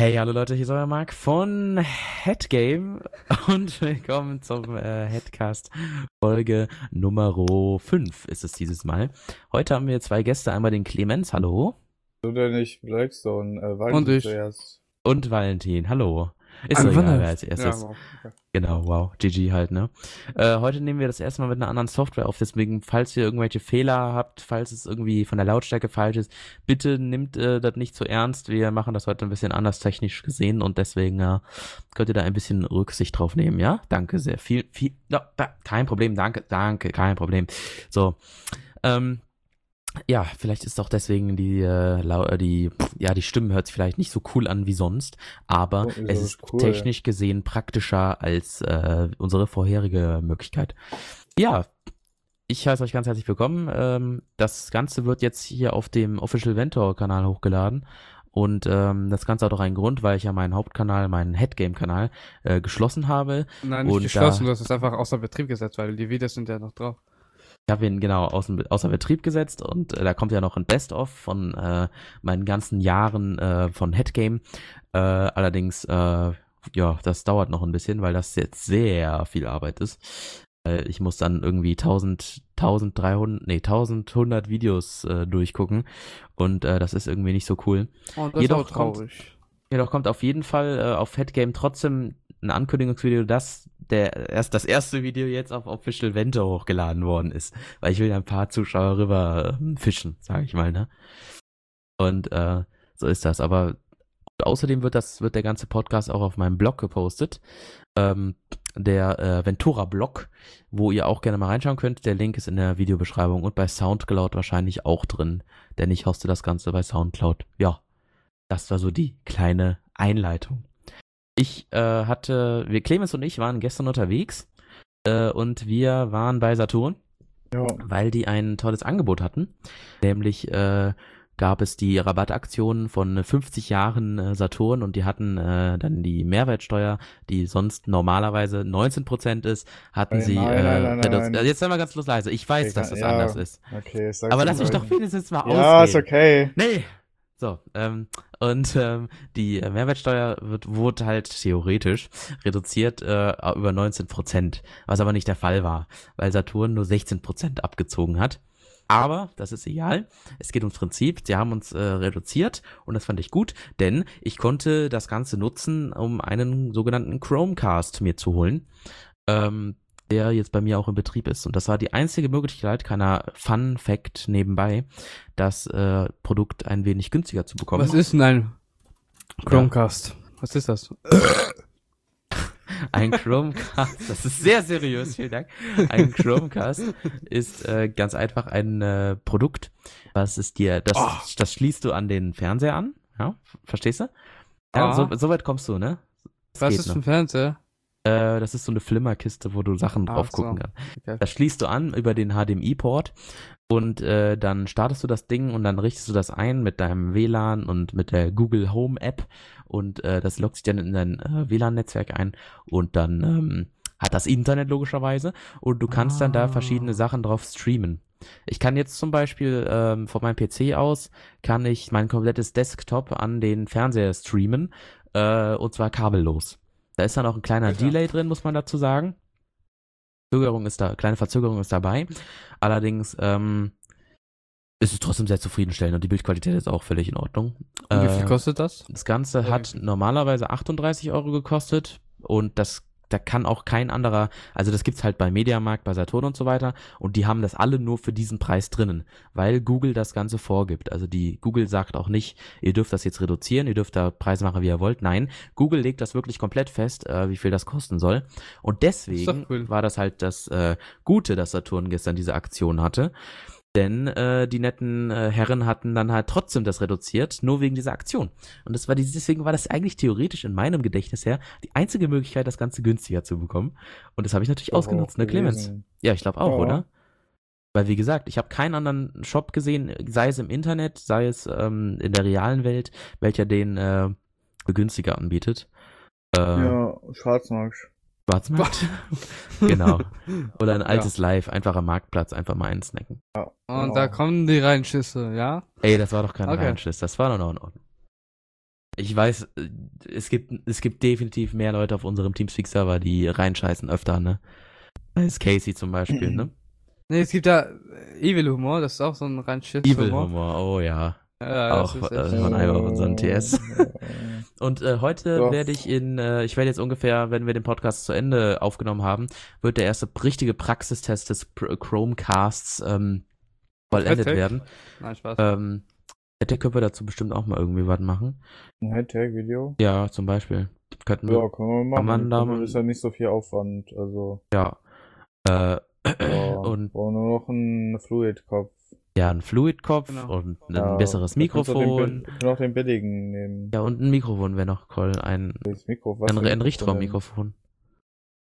Hey, hallo Leute, hier ist euer Marc von Headgame und willkommen zum äh, Headcast Folge Nummer 5 ist es dieses Mal. Heute haben wir zwei Gäste, einmal den Clemens, hallo. Du denn nicht Blackstone, äh, Valentin Und ich. zuerst. Und Valentin, hallo. Ist Ein egal, wer als erstes. Ja, wow. Genau, wow, GG halt, ne? Äh, heute nehmen wir das erste Mal mit einer anderen Software auf, deswegen, falls ihr irgendwelche Fehler habt, falls es irgendwie von der Lautstärke falsch ist, bitte nimmt äh, das nicht zu ernst. Wir machen das heute ein bisschen anders technisch gesehen und deswegen äh, könnt ihr da ein bisschen Rücksicht drauf nehmen, ja? Danke sehr. Viel, viel, ja, da, kein Problem, danke, danke, kein Problem. So, ähm, ja, vielleicht ist auch deswegen die, äh, äh, die, ja, die Stimme hört sich vielleicht nicht so cool an wie sonst, aber Oh, es ist cool? technisch gesehen praktischer als äh, unsere vorherige Möglichkeit. Ja, ich heiße euch ganz herzlich willkommen. Ähm, das Ganze wird jetzt hier auf dem Official Ventor-Kanal hochgeladen. Und ähm, das Ganze hat auch einen Grund, weil ich ja meinen Hauptkanal, meinen Headgame-Kanal, äh, geschlossen habe. Nein, nicht Und geschlossen, du hast es einfach außer Betrieb gesetzt, weil die Videos sind ja noch drauf. Ich habe ihn genau außen, außer Betrieb gesetzt und äh, da kommt ja noch ein Best-of von äh, meinen ganzen Jahren äh, von Headgame. Äh, allerdings, äh, ja, das dauert noch ein bisschen, weil das jetzt sehr viel Arbeit ist. Äh, ich muss dann irgendwie 1000, 1300, nee, 1100 Videos äh, durchgucken und äh, das ist irgendwie nicht so cool. Und das Jedoch ist auch traurig. Jedoch kommt auf jeden Fall äh, auf Headgame trotzdem ein Ankündigungsvideo, dass der erst das erste Video jetzt auf Official Vento hochgeladen worden ist, weil ich will ein paar Zuschauer rüber ähm, fischen, sage ich mal, ne? Und äh, so ist das. Aber außerdem wird das wird der ganze Podcast auch auf meinem Blog gepostet, ähm, der äh, Ventura Blog, wo ihr auch gerne mal reinschauen könnt. Der Link ist in der Videobeschreibung und bei SoundCloud wahrscheinlich auch drin, denn ich hoste das Ganze bei SoundCloud. Ja, das war so die kleine Einleitung. Ich äh, hatte, wir Clemens und ich waren gestern unterwegs äh, und wir waren bei Saturn, Ja. weil die ein tolles Angebot hatten. Nämlich äh, gab es die Rabattaktion von 50 Jahren äh, Saturn und die hatten äh, dann die Mehrwertsteuer, die sonst normalerweise 19% ist, hatten Ey, sie nein, äh, nein, nein, reduziert. nein. Also jetzt sei mal ganz los leise. Ich weiß, Okay, dass das ja. anders ist. Okay, Aber lass mich doch wenigstens mal Ja, ist ausreden. okay. Nee. So, ähm, und ähm, die Mehrwertsteuer wird, wurde halt theoretisch reduziert äh, über 19 Prozent, was aber nicht der Fall war, weil Saturn nur 16 Prozent abgezogen hat. Aber das ist egal. Es geht ums Prinzip. Sie haben uns äh, reduziert und das fand ich gut, denn ich konnte das Ganze nutzen, um einen sogenannten Chromecast mir zu holen, ähm, der jetzt bei mir auch im Betrieb ist. Und das war die einzige Möglichkeit, keiner Fun Fact nebenbei, das äh, Produkt ein wenig günstiger zu bekommen. Was ist denn ein Chromecast? Was ist das? Ein Chromecast, das ist sehr seriös, vielen Dank. Ein Chromecast ist äh, ganz einfach ein äh, Produkt, was ist dir, das, Oh. das schließt du an den Fernseher an, ja, verstehst du? Ja, Ah. so, so weit kommst du, ne? Das Was ist noch. ein Fernseher? Äh, das ist so eine Flimmerkiste, wo du Sachen Ach drauf so. gucken kannst. Okay. Das schließt du an über den HDMI-Port und äh, dann startest du das Ding und dann richtest du das ein mit deinem WLAN und mit der Google Home App und äh, das loggt sich dann in dein äh, WLAN-Netzwerk ein und dann ähm, hat das Internet logischerweise und du kannst dann da Ah. verschiedene Sachen drauf streamen. Ich kann jetzt zum Beispiel ähm, von meinem PC aus, kann ich mein komplettes Desktop an den Fernseher streamen äh, und zwar kabellos. Da ist dann auch ein kleiner Alter. Delay drin, muss man dazu sagen. Verzögerung ist da, kleine Verzögerung ist dabei. Allerdings ähm, ist es trotzdem sehr zufriedenstellend und die Bildqualität ist auch völlig in Ordnung. Und wie viel Äh, kostet das? das Ganze Oder hat normalerweise 38 Euro gekostet und das da kann auch kein anderer, also das gibt's halt bei Mediamarkt, bei Saturn und so weiter und die haben das alle nur für diesen Preis drinnen, weil Google das Ganze vorgibt. Also die Google sagt auch nicht, ihr dürft das jetzt reduzieren, ihr dürft da Preise machen, wie ihr wollt. Nein, Google legt das wirklich komplett fest, äh, wie viel das kosten soll. Und deswegen doch cool. war das halt das äh, Gute, dass Saturn gestern diese Aktion hatte. Denn äh, die netten äh, Herren hatten dann halt trotzdem das reduziert, nur wegen dieser Aktion. Und das war die, deswegen war das eigentlich theoretisch in meinem Gedächtnis her die einzige Möglichkeit, das Ganze günstiger zu bekommen. Und das habe ich natürlich Doch ausgenutzt, ne, Clemens? Ja, ich glaube auch, Ja. oder? Weil wie gesagt, ich habe keinen anderen Shop gesehen, sei es im Internet, sei es ähm, in der realen Welt, welcher den äh, günstiger anbietet. Äh, Ja, Schwarzmarkt. Schwarzmarkt. genau. Oder ein altes Live, einfach am Marktplatz, einfach mal einsnacken. Ja, Und genau. da kommen die Reinschüsse, ja? Ey, das war doch kein Okay. Reinschiss, das war doch noch in Ordnung. Ich weiß, äh, es gibt, es gibt definitiv mehr Leute auf unserem Teamspeak-Server, die reinscheißen öfter, ne? Als Casey zum Beispiel, ne? Nee, es gibt da Evil Humor, das ist auch so ein rein Shit Evil Humor, oh ja. Ja, Auch, äh, von einem auf unseren TS. Und äh, heute Doch. werde ich in, äh, ich werde jetzt ungefähr, wenn wir den Podcast zu Ende aufgenommen haben, wird der erste richtige Praxistest des Pr Chromecasts ähm, vollendet werden. Nein, Spaß. Ähm, hätte können wir dazu bestimmt auch mal irgendwie was machen. Ein Hashtag-Video? Ja, zum Beispiel. Könnten Ja, wir, können wir machen. man da mal- ist ja nicht so viel Aufwand. Also, ja. Äh, ja, und brauchen nur noch einen Fluid-Kopf. Ja, ein Fluidkopf Genau. und ein Ja, besseres Den, Mikrofon. Können auch den billigen nehmen. Ja, und ein Mikrofon wäre noch cool. Ein, Mikro, ein, ein Mikrofon Richtraummikrofon.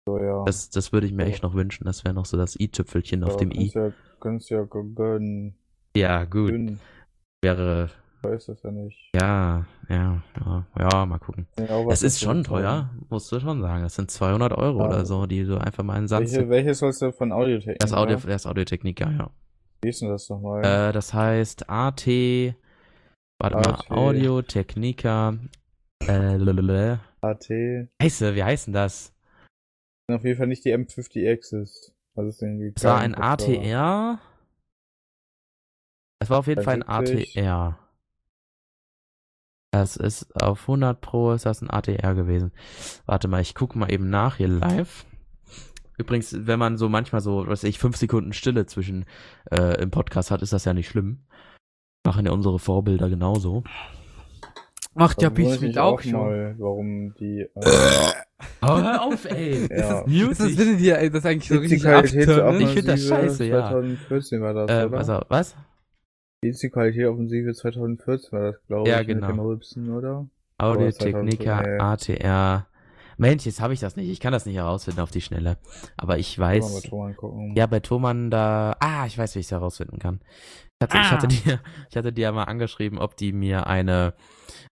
So, ja. Das, das würde ich mir Ja. echt noch wünschen. Das wäre noch so das i-Tüpfelchen auf ja, dem i. Ja, kannst ja gönnen. Ja, gut. Gönnen. Wäre, Weiß das ja nicht. ja, ja, ja, ja, mal gucken. Es ist schon dafür teuer, musst du schon sagen. Das sind 200 Euro Ja. oder so, die du einfach mal in den Sand Welche, welches sollst du von Audiotechnik? Das Audio, ne? das Audiotechnik, ja, ja. Wie ist denn das nochmal? Äh, das heißt AT, warte AT. mal, Audio Technica, äh, lalalala. AT. Scheiße, wie heißt denn das? Auf jeden Fall nicht die M50X ist. Das ist irgendwie Es war ein. ATR. Es war auf jeden Fall ein 73. ATR. Das ist auf 100 Pro ist das ein ATR gewesen. Warte mal, ich gucke mal eben nach hier live. Übrigens, wenn man so manchmal so, was weiß ich, fünf Sekunden Stille zwischen äh, im Podcast hat, ist das ja nicht schlimm. Machen ja unsere Vorbilder genauso. Macht ja Beach mich auch schon. mal, warum die. Äh, Oh, hör auf, ey! ja. Ist das, findet ihr das eigentlich so richtig abturnen? Ich find das scheiße, ja. 2014 war das, Äh, oder? also, was? Die ist die Qualität Offensive 2014 war das, glaube Ja, ich. genau. Mit dem Rülpsen, oder? Audio 2000, Technica, nee. ATR. Mensch, jetzt habe ich das nicht. Ich kann das nicht herausfinden auf die Schnelle. Aber ich weiß. angucken. Ja, bei Thomann da. Ah, ich weiß, wie ich es herausfinden kann. Ich hatte, ich Ah. hatte dir, ich hatte dir ja mal angeschrieben, ob die mir eine,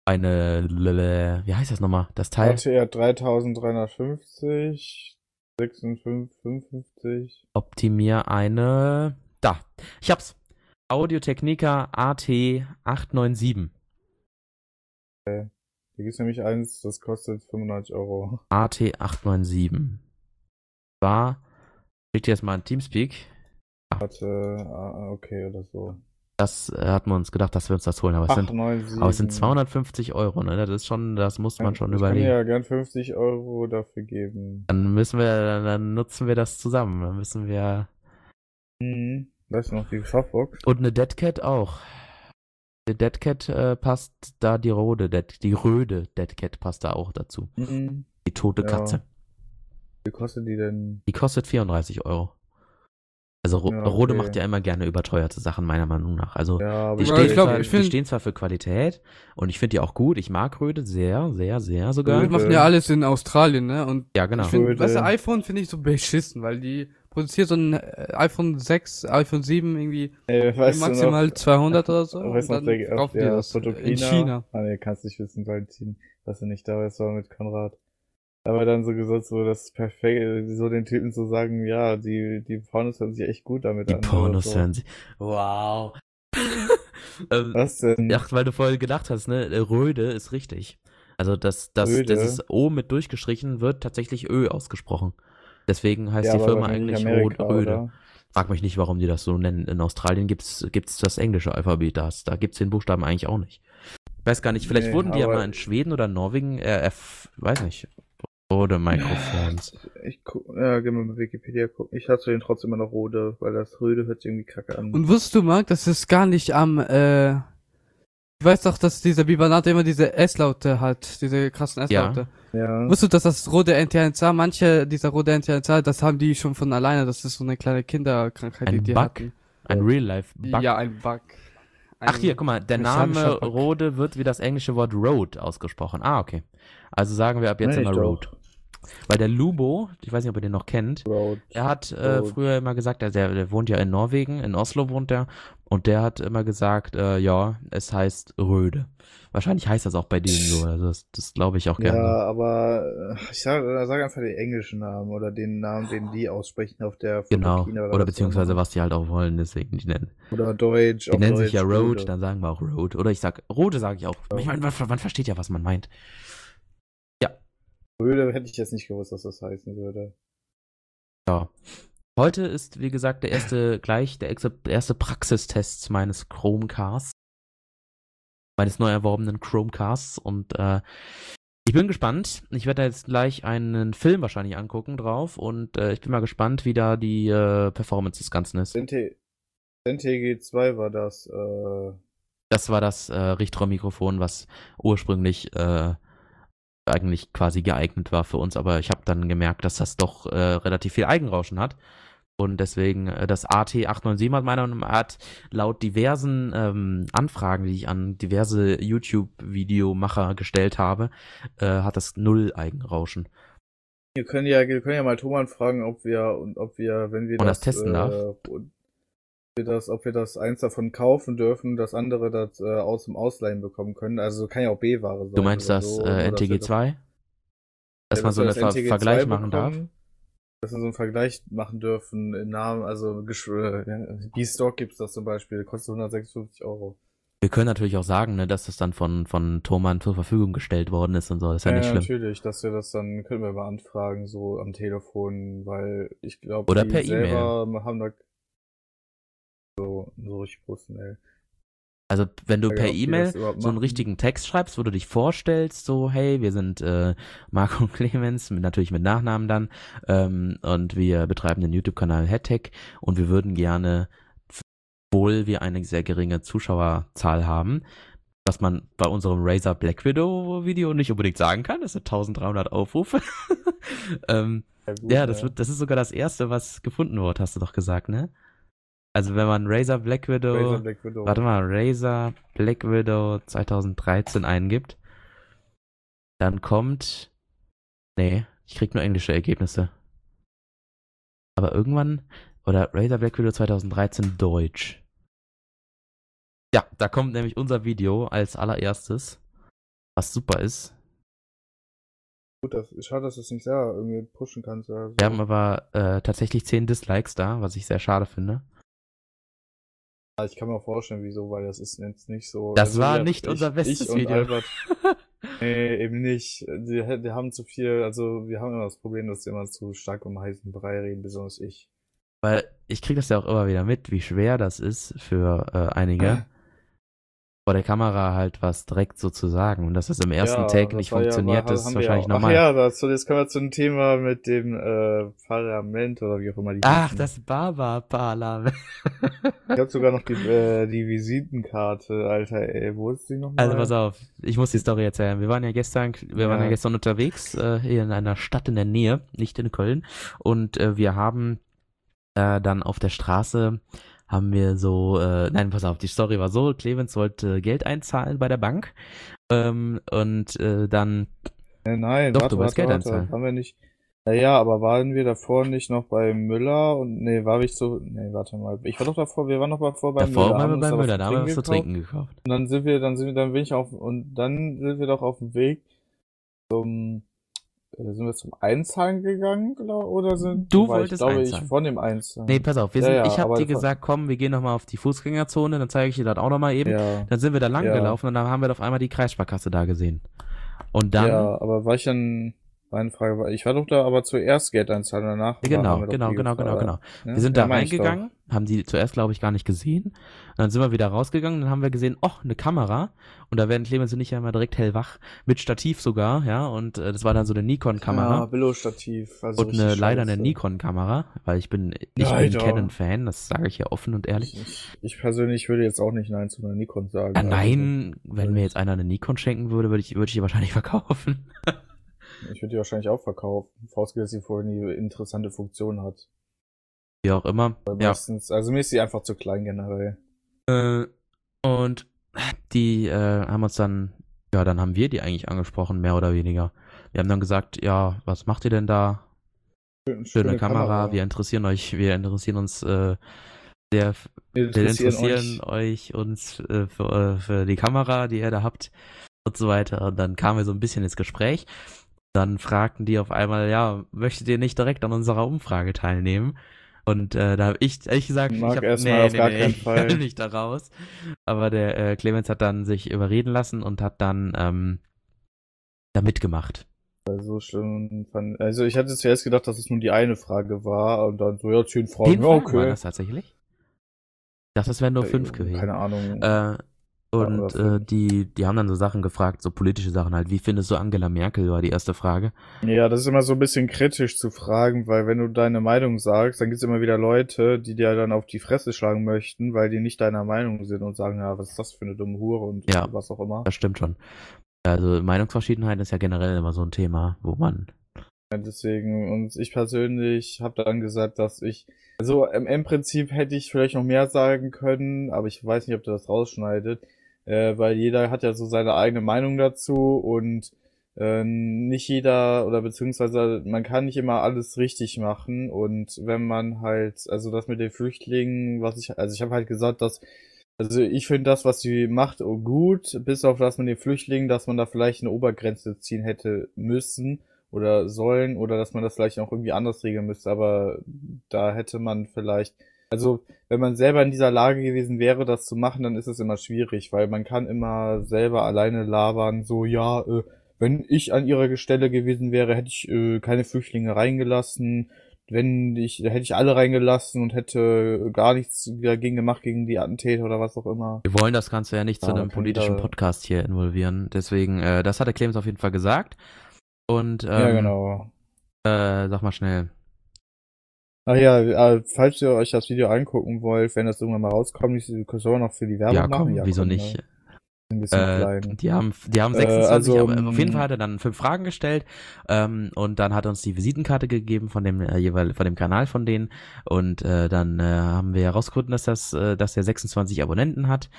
eine, wie heißt das nochmal? Das Teil, ATR 3350, 5655. ob die mir eine, da, ich hab's. Audio Technica AT 897. Hier gibt's nämlich eins, das kostet 95 Euro. AT 897. War, kriegt jetzt mal ein Teamspeak. Warte, ah, okay, oder so. Das äh, hatten wir uns gedacht, dass wir uns das holen, aber es sind, 897. aber es sind 250 Euro, ne? Das ist schon, das muss man schon ich überlegen. kann ja gern 50 Euro dafür geben. Dann müssen wir, dann nutzen wir das zusammen. Dann müssen wir. Mhm. Weißt du noch, die Softbox? Und eine Deadcat auch. Die Deadcat äh, passt da die rode, Dead, die röde Deadcat passt da auch dazu. Mhm. Die tote Ja. Katze. Wie kostet die denn? Die kostet 34 Euro. Also Ro Ja, Rode okay. macht ja immer gerne überteuerte Sachen, meiner Meinung nach. Also Ja, aber die, stehen, ich glaub, zwar, ich die find- stehen zwar für Qualität und ich finde die auch gut. Ich mag Röde sehr, sehr, sehr sogar. Die Röde. machen ja alles in Australien, ne? Und Ja, genau. ich Röde. weißt du, iPhone finde ich so beschissen, weil die produziert so ein äh, iPhone 6, iPhone 7 irgendwie Ey, weißt maximal du noch, 200 oder so. weißt du und noch, dann der, verkaufen die der das Fotokina? in China. Ah, nee, kannst nicht wissen, Valentin, dass er nicht da war, es war mit Konrad. Aber dann so gesagt, so, das ist perfekt, so den Typen zu sagen, ja, die, die Pornos hören sich echt gut damit Die an. oder Pornos so. hören sie. Wow. ähm, Was denn? Ach, weil du vorhin gedacht hast, ne? Röde ist richtig. Also das, das, Röde? das O mit durchgestrichen wird tatsächlich Ö ausgesprochen. Deswegen heißt ja, die Firma eigentlich Amerika, Röde. oder? Frag mich nicht, warum die das so nennen. In Australien gibt's gibt's das englische Alphabet. Das, da gibt's den Buchstaben eigentlich auch nicht. Ich weiß gar nicht, vielleicht Nee, wurden die ja aber- mal in Schweden oder Norwegen, äh, F, weiß nicht. Rode Microphones. Ich gu ja, geh mal bei Wikipedia gucken. Ich hatte den trotzdem immer noch Rode, weil das Röde hört sich irgendwie kacke an. Und wusstest du, Marc, das ist gar nicht am, äh, ich weiß doch, dass dieser Bibanat immer diese S-Laute hat, diese krassen S-Laute. ja. Wusstest du, dass das rote NTNSA, manche dieser rote NTNSA, das haben die schon von alleine, das ist so eine kleine Kinderkrankheit, Ein die die Bug? hatten. Ein Real-Life-Bug. Ja, ein Bug. Ein Ach hier, guck mal, der Name. Rode wird wie das englische Wort Road ausgesprochen. Ah, okay. Also sagen wir ab jetzt Meine immer ich doch. Weil der Lubo, ich weiß nicht, ob ihr den noch kennt, Road. er hat äh, früher immer gesagt, der, der wohnt ja in Norwegen, in Oslo wohnt er, und der hat immer gesagt, äh, ja, es heißt Röde. Wahrscheinlich heißt das auch bei denen so, also das, das glaube ich auch gerne. Ja, aber äh, ich sag, äh, sag einfach den englischen Namen oder den Namen, den die aussprechen auf der Genau, oder, was beziehungsweise was die halt auch wollen, deswegen die nennen. Oder Deutsch. Die nennen Deutsch, sich ja Road, Röde. dann sagen wir auch Road. Oder ich sag, Rode sage ich auch. Ich meine, man, man versteht ja, was man meint. Röde hätte ich jetzt nicht gewusst, was das heißen würde. Ja. Heute ist, wie gesagt, der erste gleich, der erste Praxistest meines Chromecasts. Meines neu erworbenen Chromecasts. Und äh, ich bin gespannt. Ich werde da jetzt gleich einen Film wahrscheinlich angucken drauf. Und äh, ich bin mal gespannt, wie da die äh, Performance des Ganzen ist. NT NTG2 war das, äh, Das war das äh, Richtrohrmikrofon, was ursprünglich äh, eigentlich quasi geeignet war für uns, aber ich habe dann gemerkt, dass das doch äh, relativ viel Eigenrauschen hat. Und deswegen äh, das AT897 hat meiner Meinung nach hat laut diversen ähm, Anfragen, die ich an diverse YouTube-Videomacher gestellt habe, äh, hat das null Eigenrauschen. wir können ja, wir können ja mal Thomann fragen, ob wir, und ob wir, wenn wir Und das testen darf? Wir das, ob wir das eins davon kaufen dürfen, das andere das äh, aus dem Ausleihen bekommen können. Also kann ja auch B-Ware sein. Du meinst das so, äh, oder dass wir NTG2? Dass ja, man so einen Ver NTG2 Vergleich machen darf? bekommen, Dass wir so einen Vergleich machen dürfen im Namen, also äh, ja, B-Stock gibt's das zum Beispiel, kostet 156 Euro. Wir können natürlich auch sagen, ne, dass das dann von, von Thomann zur Verfügung gestellt worden ist und so. Das ist ja nicht schlimm. natürlich, dass wir das dann, können wir mal anfragen, so am Telefon, weil ich glaube, die per selber haben da so, so richtig professionell. Also wenn du per E-Mail so einen richtigen Text schreibst, wo du dich vorstellst, so hey, wir sind äh, Marco und Clemens, mit, natürlich mit Nachnamen dann, ähm, und wir betreiben den YouTube-Kanal Headtech und wir würden gerne, obwohl wir eine sehr geringe Zuschauerzahl haben, was man bei unserem Razer Black Widow Video nicht unbedingt sagen kann, das sind 1300 Aufrufe. ähm, Ja, gut, ja, das wird, das ist sogar das erste, was gefunden wurde, hast du doch gesagt, ne? Also wenn man Razer Black Widow Razer Black Widow. Warte mal, Razer Black Widow 2013 eingibt, dann kommt. Nee, ich krieg nur englische Ergebnisse. Aber irgendwann. Oder Razer Black Widow 2013 Deutsch. Ja, da kommt nämlich unser Video als allererstes. Was super ist. Gut, das, schade, dass du es nicht selber irgendwie pushen kannst. Oder so. Wir haben aber äh, tatsächlich 10 Dislikes da, was ich sehr schade finde. Ja, Ich kann mir vorstellen, wieso, weil das ist jetzt nicht so. Das also war ja, nicht ich, unser bestes ich und Video. Albert, nee, eben nicht. Die, die haben zu viel, also wir haben immer das Problem, dass die immer zu stark um heißen Brei reden, besonders ich. Weil ich kriege das ja auch immer wieder mit, wie schwer das ist für äh, einige, vor der Kamera halt was direkt so zu sagen. Und dass das im ersten Ja, Take nicht ja- funktioniert, war- ist haben wahrscheinlich ja, normal. Ach ja, das, jetzt kommen wir zum Thema mit dem äh, Parlament oder wie auch immer die Ach, heißen. das Baba-Parlament. Ich hab sogar noch die, äh, die Visitenkarte, Alter, ey, wo ist die nochmal? Also pass auf, ich muss die Story erzählen. Wir waren ja gestern, wir waren Ja. ja gestern unterwegs, äh, hier in einer Stadt in der Nähe, nicht in Köln. Und äh, wir haben äh, dann auf der Straße haben wir so, äh, nein, pass auf, die Story war so, Clemens wollte Geld einzahlen bei der Bank. Ähm, und äh, dann Äh, nein, Doch, warte, du wolltest warte, Geld warte. einzahlen. Haben wir nicht. Naja, aber waren wir davor nicht noch bei Müller und nee, war ich so. Nee, warte mal. Ich war doch davor, wir waren noch davor bei davor Müller. waren haben wir bei Müller, da haben wir was zu trinken gekauft. Und dann sind wir, dann sind wir, dann bin ich auf und dann sind wir doch auf dem Weg zum sind wir zum Einzahlen gegangen, glaub, oder sind Du wolltest ich, glaube einzahlen. ich von dem Einzahlen. Nee, pass auf, wir Ja, sind, ja, ich habe dir gesagt, komm, wir gehen nochmal auf die Fußgängerzone, dann zeige ich dir das auch nochmal eben. ja. Dann sind wir da lang Ja. gelaufen und dann haben wir auf einmal die Kreissparkasse da gesehen. Und dann, ja, aber war ich dann meine Frage war, ich war doch da aber zuerst Geld einzahlen, danach genau, genau, genau, genau, genau. Ja? Wir sind Ja, da reingegangen, haben die zuerst, glaube ich, gar nicht gesehen. Und dann sind wir wieder rausgegangen, dann haben wir gesehen, oh, eine Kamera. Und da werden Clemens und ich ja immer direkt hellwach, mit Stativ sogar, ja. Und äh, das war dann so eine Ja, Nikon-Kamera. Billo-Stativ. Also und eine, leider eine. Nikon-Kamera, weil ich bin nicht ein. Canon-Fan, das sage ich ja offen und ehrlich. Ich, ich persönlich würde jetzt auch nicht Nein zu einer Nikon sagen. Ah, Also, nein, wenn mir jetzt einer eine Nikon schenken würde, würde ich, würde ich die wahrscheinlich verkaufen. Ich würde die wahrscheinlich auch verkaufen. Vorausgesetzt, dass sie vorhin die interessante Funktion hat. Wie auch immer. Weil Ja. meistens, also mir ist sie einfach zu klein generell. Äh, und die äh, haben uns dann ja, dann haben wir die eigentlich angesprochen, mehr oder weniger. Wir haben dann gesagt, ja, was macht ihr denn da? Schöne, Schöne Kamera, wir interessieren euch, wir interessieren uns äh, sehr, Wir wir interessieren interessieren euch, uns äh, für, äh, für die Kamera, die ihr da habt und so weiter. Und dann kamen wir so ein bisschen ins Gespräch. Dann fragten die auf einmal, ja, möchtet ihr nicht direkt an unserer Umfrage teilnehmen? Und äh, da habe ich ehrlich gesagt, Mag ich hab, erstmal auf gar keinen ich Fall. will nicht da raus. Aber der äh, Clemens hat dann sich überreden lassen und hat dann ähm, da mitgemacht. So schlimm fand. Also ich hatte zuerst gedacht, dass es nur die eine Frage war und dann so, ja, zehn Fragen, Zehn ja, Fragen okay. waren das tatsächlich? Ich dachte, das wären nur fünf Äh, gewesen. Keine Ahnung. Äh, und äh, die, die haben dann so Sachen gefragt, so politische Sachen halt. Wie findest du Angela Merkel, war die erste Frage. Ja, das ist immer so ein bisschen kritisch zu fragen, weil wenn du deine Meinung sagst, dann gibt's immer wieder Leute, die dir dann auf die Fresse schlagen möchten, weil die nicht deiner Meinung sind und sagen, ja, was ist das für eine dumme Hure und Ja. was auch immer. Das stimmt schon. Also Meinungsverschiedenheit ist ja generell immer so ein Thema, wo man. Ja, deswegen, und ich persönlich habe dann gesagt, dass ich, also im, im Prinzip hätte ich vielleicht noch mehr sagen können, aber ich weiß nicht, ob der das rausschneidet, äh, weil jeder hat ja so seine eigene Meinung dazu und äh, nicht jeder oder beziehungsweise man kann nicht immer alles richtig machen und wenn man halt, also das mit den Flüchtlingen, was ich, also ich habe halt gesagt, dass also ich finde das, was sie macht, oh, gut, bis auf das mit den Flüchtlingen, dass man da vielleicht eine Obergrenze ziehen hätte müssen oder sollen oder dass man das vielleicht auch irgendwie anders regeln müsste, aber da hätte man vielleicht, also wenn man selber in dieser Lage gewesen wäre, das zu machen, dann ist es immer schwierig, weil man kann immer selber alleine labern, so ja, äh, wenn ich an ihrer Stelle gewesen wäre, hätte ich äh, keine Flüchtlinge reingelassen, wenn ich, hätte ich alle reingelassen und hätte gar nichts dagegen gemacht gegen die Attentäter oder was auch immer. Wir wollen das Ganze ja nicht zu Ja, einem kann politischen Podcast hier involvieren. Deswegen, äh, das hat der Clemens auf jeden Fall gesagt. Und ähm, ja, genau. äh, sag mal schnell. Ach ja, äh, falls ihr euch das Video angucken wollt, wenn das irgendwann mal rauskommt, ich soll noch für die Werbung ja, machen. komm, wieso komm, nicht? Ne? Ein bisschen Äh, klein. die haben, die haben Äh, 26, also, aber auf jeden mm, Fall hat er dann fünf Fragen gestellt ähm, und dann hat er uns die Visitenkarte gegeben von dem äh, jeweil von dem Kanal von denen und äh, dann äh, haben wir herausgefunden, dass das, äh, dass er 26 Abonnenten hat,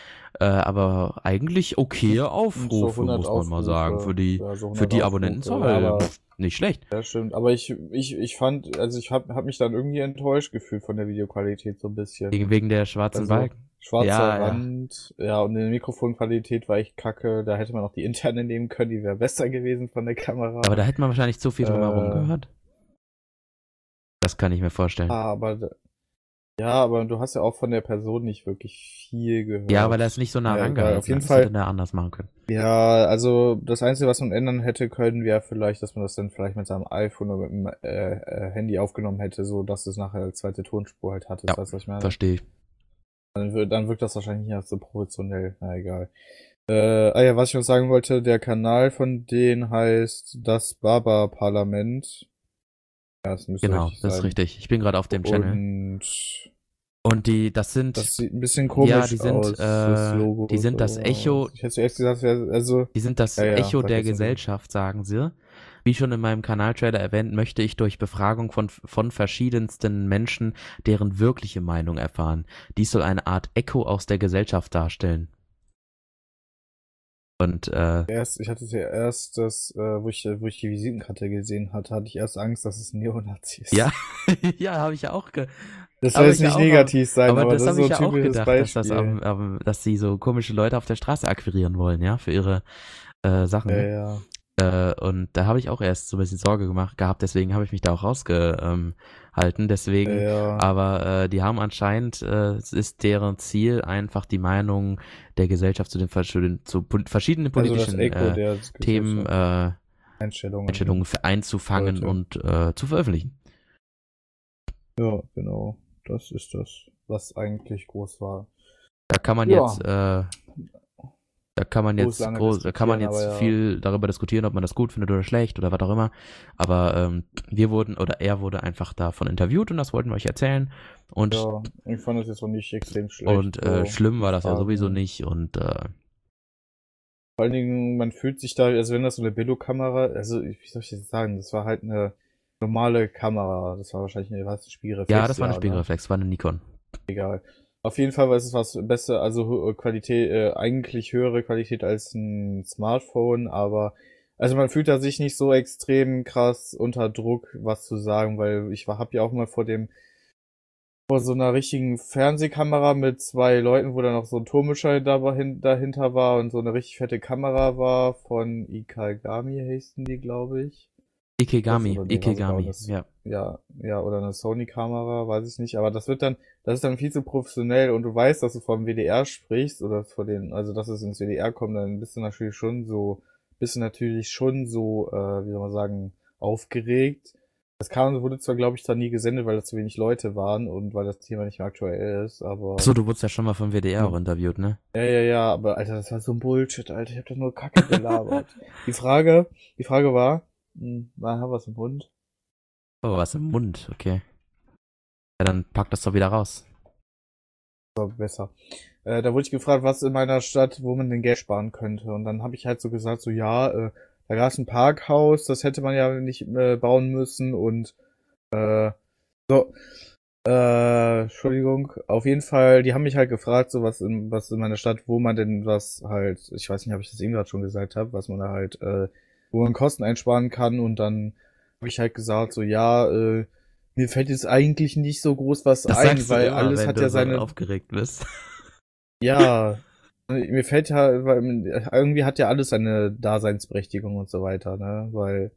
äh, aber eigentlich okay So Aufrufe 100 muss man mal sagen Aufrufe. für die Ja, so für 100 die Aufrufe, Abonnentenzahl aber- nicht schlecht. Ja, stimmt. Aber ich, ich, ich fand, also ich hab, hab mich dann irgendwie enttäuscht gefühlt von der Videoqualität so ein bisschen. Wegen, wegen der schwarzen Also, Balken. Schwarzer Ja, ja. Rand, ja. und die Mikrofonqualität war echt kacke. Da hätte man auch die interne nehmen können, die wäre besser gewesen von der Kamera. Aber da hätte man wahrscheinlich zu viel drumherum Äh, gehört. Das kann ich mir vorstellen. Ah, aber ja, aber du hast ja auch von der Person nicht wirklich viel gehört. ja, weil er es nicht so nah Ja, rangehalten egal, auf jeden. Fall- Das hätte er anders machen können. Ja, also das Einzige, was man ändern hätte können, wäre vielleicht, dass man das dann vielleicht mit seinem iPhone oder mit dem äh, äh, Handy aufgenommen hätte, so dass es nachher als zweite Tonspur halt hatte. Ja, du, was ich meine? Verstehe ich. Dann, dann wirkt das wahrscheinlich nicht so professionell. Na egal. Äh, ah ja, was ich noch sagen wollte, der Kanal von denen heißt das Barber-Parlament. Ja, das müsste Genau, das ist richtig. Ich bin gerade auf dem Channel. Und Und die, das sind, das sieht ein bisschen komisch Ja, die sind, aus. äh, Logo die sind das. Echo- Ich hätte zuerst gesagt, also die sind das Ja, ja, Echo der. Gesellschaft, sagen sie. Wie schon in meinem Kanaltrailer erwähnt, möchte ich durch Befragung von, von verschiedensten Menschen deren wirkliche Meinung erfahren. Dies soll eine Art Echo aus der Gesellschaft darstellen. Und äh, erst, ich hatte ja erst das, äh, wo ich, wo ich die Visitenkarte gesehen hatte, hatte ich erst Angst, dass es ein Neonazi ist. ja, ja, habe ich ja auch ge Das soll ich jetzt ja nicht auch- negativ sein, aber, aber, das, das, ist ich ja so ein auch typisches gedacht, dass, Beispiel. das am, am, dass sie so komische Leute auf der Straße akquirieren wollen, ja, für ihre äh, Sachen. ja, ja. Äh, und da habe ich auch erst so ein bisschen Sorge gemacht gehabt, deswegen habe ich mich da auch rausgehalten. Deswegen, ja. aber äh, die haben anscheinend, äh, es ist deren Ziel, einfach die Meinung der Gesellschaft zu den verschiedenen, zu pol verschiedenen also politischen Echo äh, der Themen, äh, Einstellungen. Einstellungen für- einzufangen Leute. und äh, zu veröffentlichen. Ja, genau. Das ist das, was eigentlich groß war. Da kann man Ja. jetzt, da kann man jetzt, groß, da kann man jetzt ja. viel darüber diskutieren, ob man das gut findet oder schlecht oder was auch immer. Aber ähm, wir wurden oder er wurde einfach davon interviewt und das wollten wir euch erzählen. Und Ja, ich fand das jetzt noch nicht extrem schlecht. und äh, schlimm war das ja sowieso nicht und äh, Vor allen Dingen, man fühlt sich da, also wenn das so eine Billo-Kamera, also wie soll ich das sagen, das war halt eine normale Kamera. Das war wahrscheinlich eine was, Spiegelreflex. ja, das war eine ne? Spiegelreflex, war eine Nikon. Egal. Auf jeden Fall war es was besser, also hö- Qualität, äh, eigentlich höhere Qualität als ein Smartphone, aber also man fühlt da sich nicht so extrem krass unter Druck, was zu sagen, weil ich war, hab ja auch mal vor dem vor so einer richtigen Fernsehkamera mit zwei Leuten, wo dann noch so ein Turmmischer dahin- dahinter war und so eine richtig fette Kamera war von Ikagami heißen die, glaube ich. Ikegami, Ikegami, das? ja. Ja, ja, oder eine Sony-Kamera, weiß ich nicht. Aber das wird dann, das ist dann viel zu professionell und du weißt, dass du vom WDR sprichst oder vor den, also dass es ins WDR kommt, dann bist du natürlich schon so, bist du natürlich schon so, äh, wie soll man sagen, aufgeregt. Das kam, wurde zwar, glaube ich, da nie gesendet, weil da zu wenig Leute waren und weil das Thema nicht mehr aktuell ist, aber. Achso, du wurdest ja schon mal vom WDR auch interviewt, ne? Ja, ja, ja, aber Alter, das war so ein Bullshit, Alter. Ich hab da nur Kacke gelabert. die Frage, die Frage war, hm, wann haben wir was im Mund? Oh, was im Mund, okay. Ja, dann pack das doch wieder raus. war besser. Äh, da wurde ich gefragt, was in meiner Stadt, wo man denn Geld sparen könnte. Und dann habe ich halt so gesagt, so ja, äh, da gab es ein Parkhaus, das hätte man ja nicht äh, bauen müssen und äh, so. Äh, Entschuldigung. Auf jeden Fall, die haben mich halt gefragt, so was in, was in meiner Stadt, wo man denn was halt, ich weiß nicht, ob ich das eben gerade schon gesagt habe, was man da halt, äh, wo man Kosten einsparen kann und dann habe ich halt gesagt, so ja, äh, mir fällt jetzt eigentlich nicht so groß was Das ein, weil immer, alles hat ja seine aufgeregt bist. ja, mir fällt ja, weil irgendwie hat ja alles seine Daseinsberechtigung und so weiter, ne? Weil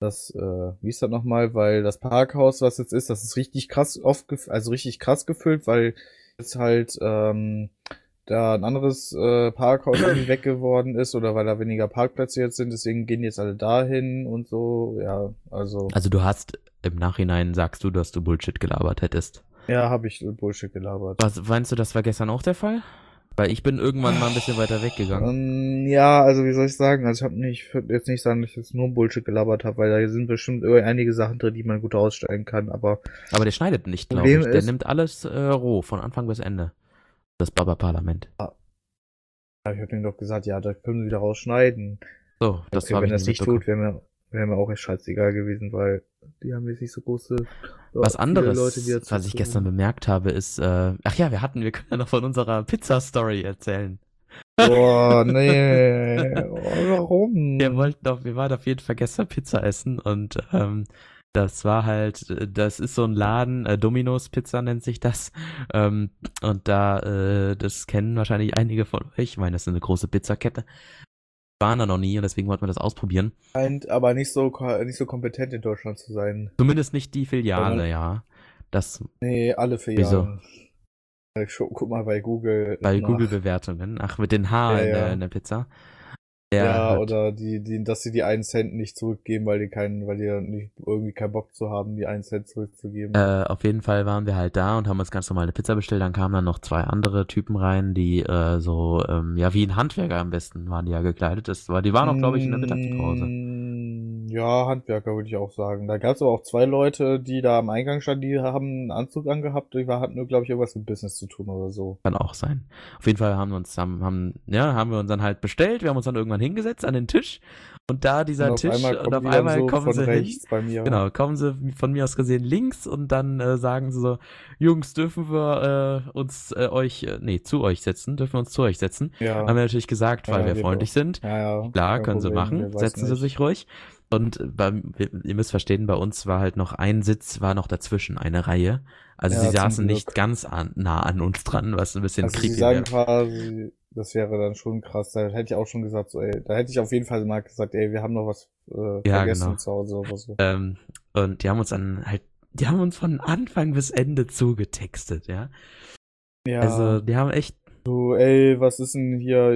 das, äh, wie ist das nochmal? Weil das Parkhaus, was jetzt ist, das ist richtig krass oft, also richtig krass gefüllt, weil jetzt halt ähm, da ein anderes äh, Parkhaus irgendwie weg geworden ist oder weil da weniger Parkplätze jetzt sind, deswegen gehen jetzt alle dahin und so, ja, also Also du hast im Nachhinein sagst du, dass du Bullshit gelabert hättest. ja, habe ich Bullshit gelabert. Was meinst du, das war gestern auch der Fall? Weil ich bin irgendwann mal ein bisschen weiter weggegangen. Ähm, ja, also wie soll ich sagen? Also ich habe nicht, ich würde jetzt nicht sagen, dass ich jetzt nur Bullshit gelabert habe, weil da sind bestimmt einige Sachen drin, die man gut ausstellen kann, aber Aber der schneidet nicht, glaube ich. Der ist- nimmt alles äh, roh, von Anfang bis Ende. Das Baba-Parlament. ja, ich habe denen doch gesagt, ja, da können sie wieder rausschneiden. So, das okay, wenn das nicht tut, wäre mir, wäre mir auch echt scheißegal gewesen, weil die haben jetzt nicht so große Was anderes, Leute, was ich gestern bemerkt habe, ist, äh, ach ja, wir hatten, wir können ja noch von unserer Pizza-Story erzählen. Boah, nee, oh, warum? Wir wollten auf, wir waren auf jeden Fall gestern Pizza essen und ähm, das war halt, äh, das ist so ein Laden, äh, Domino's Pizza nennt sich das. Ähm, und da, äh, das kennen wahrscheinlich einige von euch. Ich meine, das ist eine große Pizzakette. Waren da noch nie und deswegen wollten wir das ausprobieren. Scheint aber nicht so, nicht so kompetent in Deutschland zu sein. Zumindest nicht die Filiale, ja. Das Nee, alle vier Wieso? Guck mal bei Google. bei. Google-Bewertungen. Ach, mit den H Ja, in, ja. in der Pizza. Der Ja, hat- oder die, die, dass sie die einen Cent nicht zurückgeben, weil die keinen, weil die ja nicht irgendwie keinen Bock zu haben, die einen Cent zurückzugeben. Äh, auf jeden Fall waren wir halt da und haben uns ganz normal eine Pizza bestellt. Dann kamen dann noch zwei andere Typen rein, die äh, so, ähm, ja, wie ein Handwerker am besten waren die ja gekleidet. Das war, die waren auch, glaube ich, in der Mittagspause. Ja, Handwerker würde ich auch sagen. Da gab es aber auch zwei Leute, die da am Eingang standen, die haben einen Anzug angehabt. Die hatten nur, glaube ich, irgendwas mit Business zu tun oder so. Kann auch sein. Auf jeden Fall haben wir uns, haben, haben, ja, haben wir uns dann halt bestellt. Wir haben uns dann irgendwann hingesetzt an den Tisch und da dieser und Tisch einmal und auf einmal so kommen sie hin. rechts bei mir. Genau, kommen sie von mir aus gesehen links und dann äh, sagen sie so, Jungs, dürfen wir äh, uns äh, euch, äh, nee, zu euch setzen, dürfen wir uns zu euch setzen. Ja. Haben wir natürlich gesagt, weil Ja, wir freundlich sind. ja, ja. Klar, können sie Problem, machen, wir weiß setzen sie nicht. sich ruhig. Und beim, wir- ihr müsst verstehen, bei uns war halt noch ein Sitz, war noch dazwischen, eine Reihe. Also Ja, sie saßen nicht Glück. ganz an, nah an uns dran, was ein bisschen Also sie creepy sagen quasi, das wäre dann schon krass. Da hätte ich auch schon gesagt, so, ey, da hätte ich auf jeden Fall mal gesagt, ey, wir haben noch was äh, Ja, vergessen genau. zu Hause oder so. Ähm, und die haben uns dann halt, die haben uns von Anfang bis Ende zugetextet, ja. Ja, Also die haben echt, so, ey, was ist denn hier,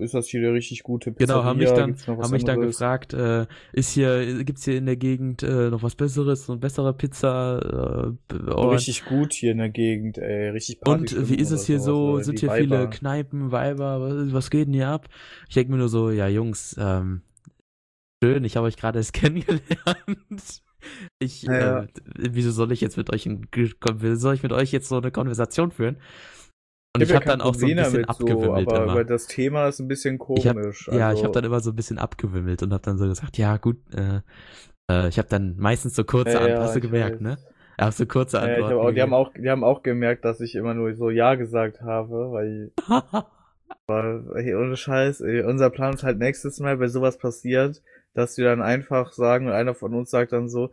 ist das hier eine richtig gute Pizzeria? genau, haben mich dann, haben mich dann gefragt, äh, ist hier, gibt's hier in der Gegend äh, noch was Besseres, eine bessere Pizza? Äh, und- richtig gut hier in der Gegend, ey, richtig Und Partystimmung wie ist es hier so? Sind hier viele Weiber. Kneipen, Weiber? Was, was geht denn hier ab? Ich denke mir nur so, ja Jungs, ähm, schön, ich habe euch gerade erst kennengelernt. Ich, Ja. äh, wieso soll ich jetzt mit euch, ein, soll ich mit euch jetzt so eine Konversation führen? Und ich, hab ja habe dann kein auch so ein bisschen abgewimmelt so, aber, immer. das Thema ist ein bisschen Ich hab- komisch. ja, also, ich habe dann immer so ein bisschen abgewimmelt und habe dann so gesagt, ja gut, äh, äh, ich habe dann meistens so kurze Ja, ja, An- hast du ich gemerkt, weiß. ne? Auch so kurze Ja, Antworten. hab auch, die, haben auch, die haben auch gemerkt, dass ich immer nur so Ja gesagt habe, weil Weil, ey, ohne Scheiß, ey, unser Plan ist halt nächstes Mal, wenn sowas passiert, dass wir dann einfach sagen, und einer von uns sagt dann so,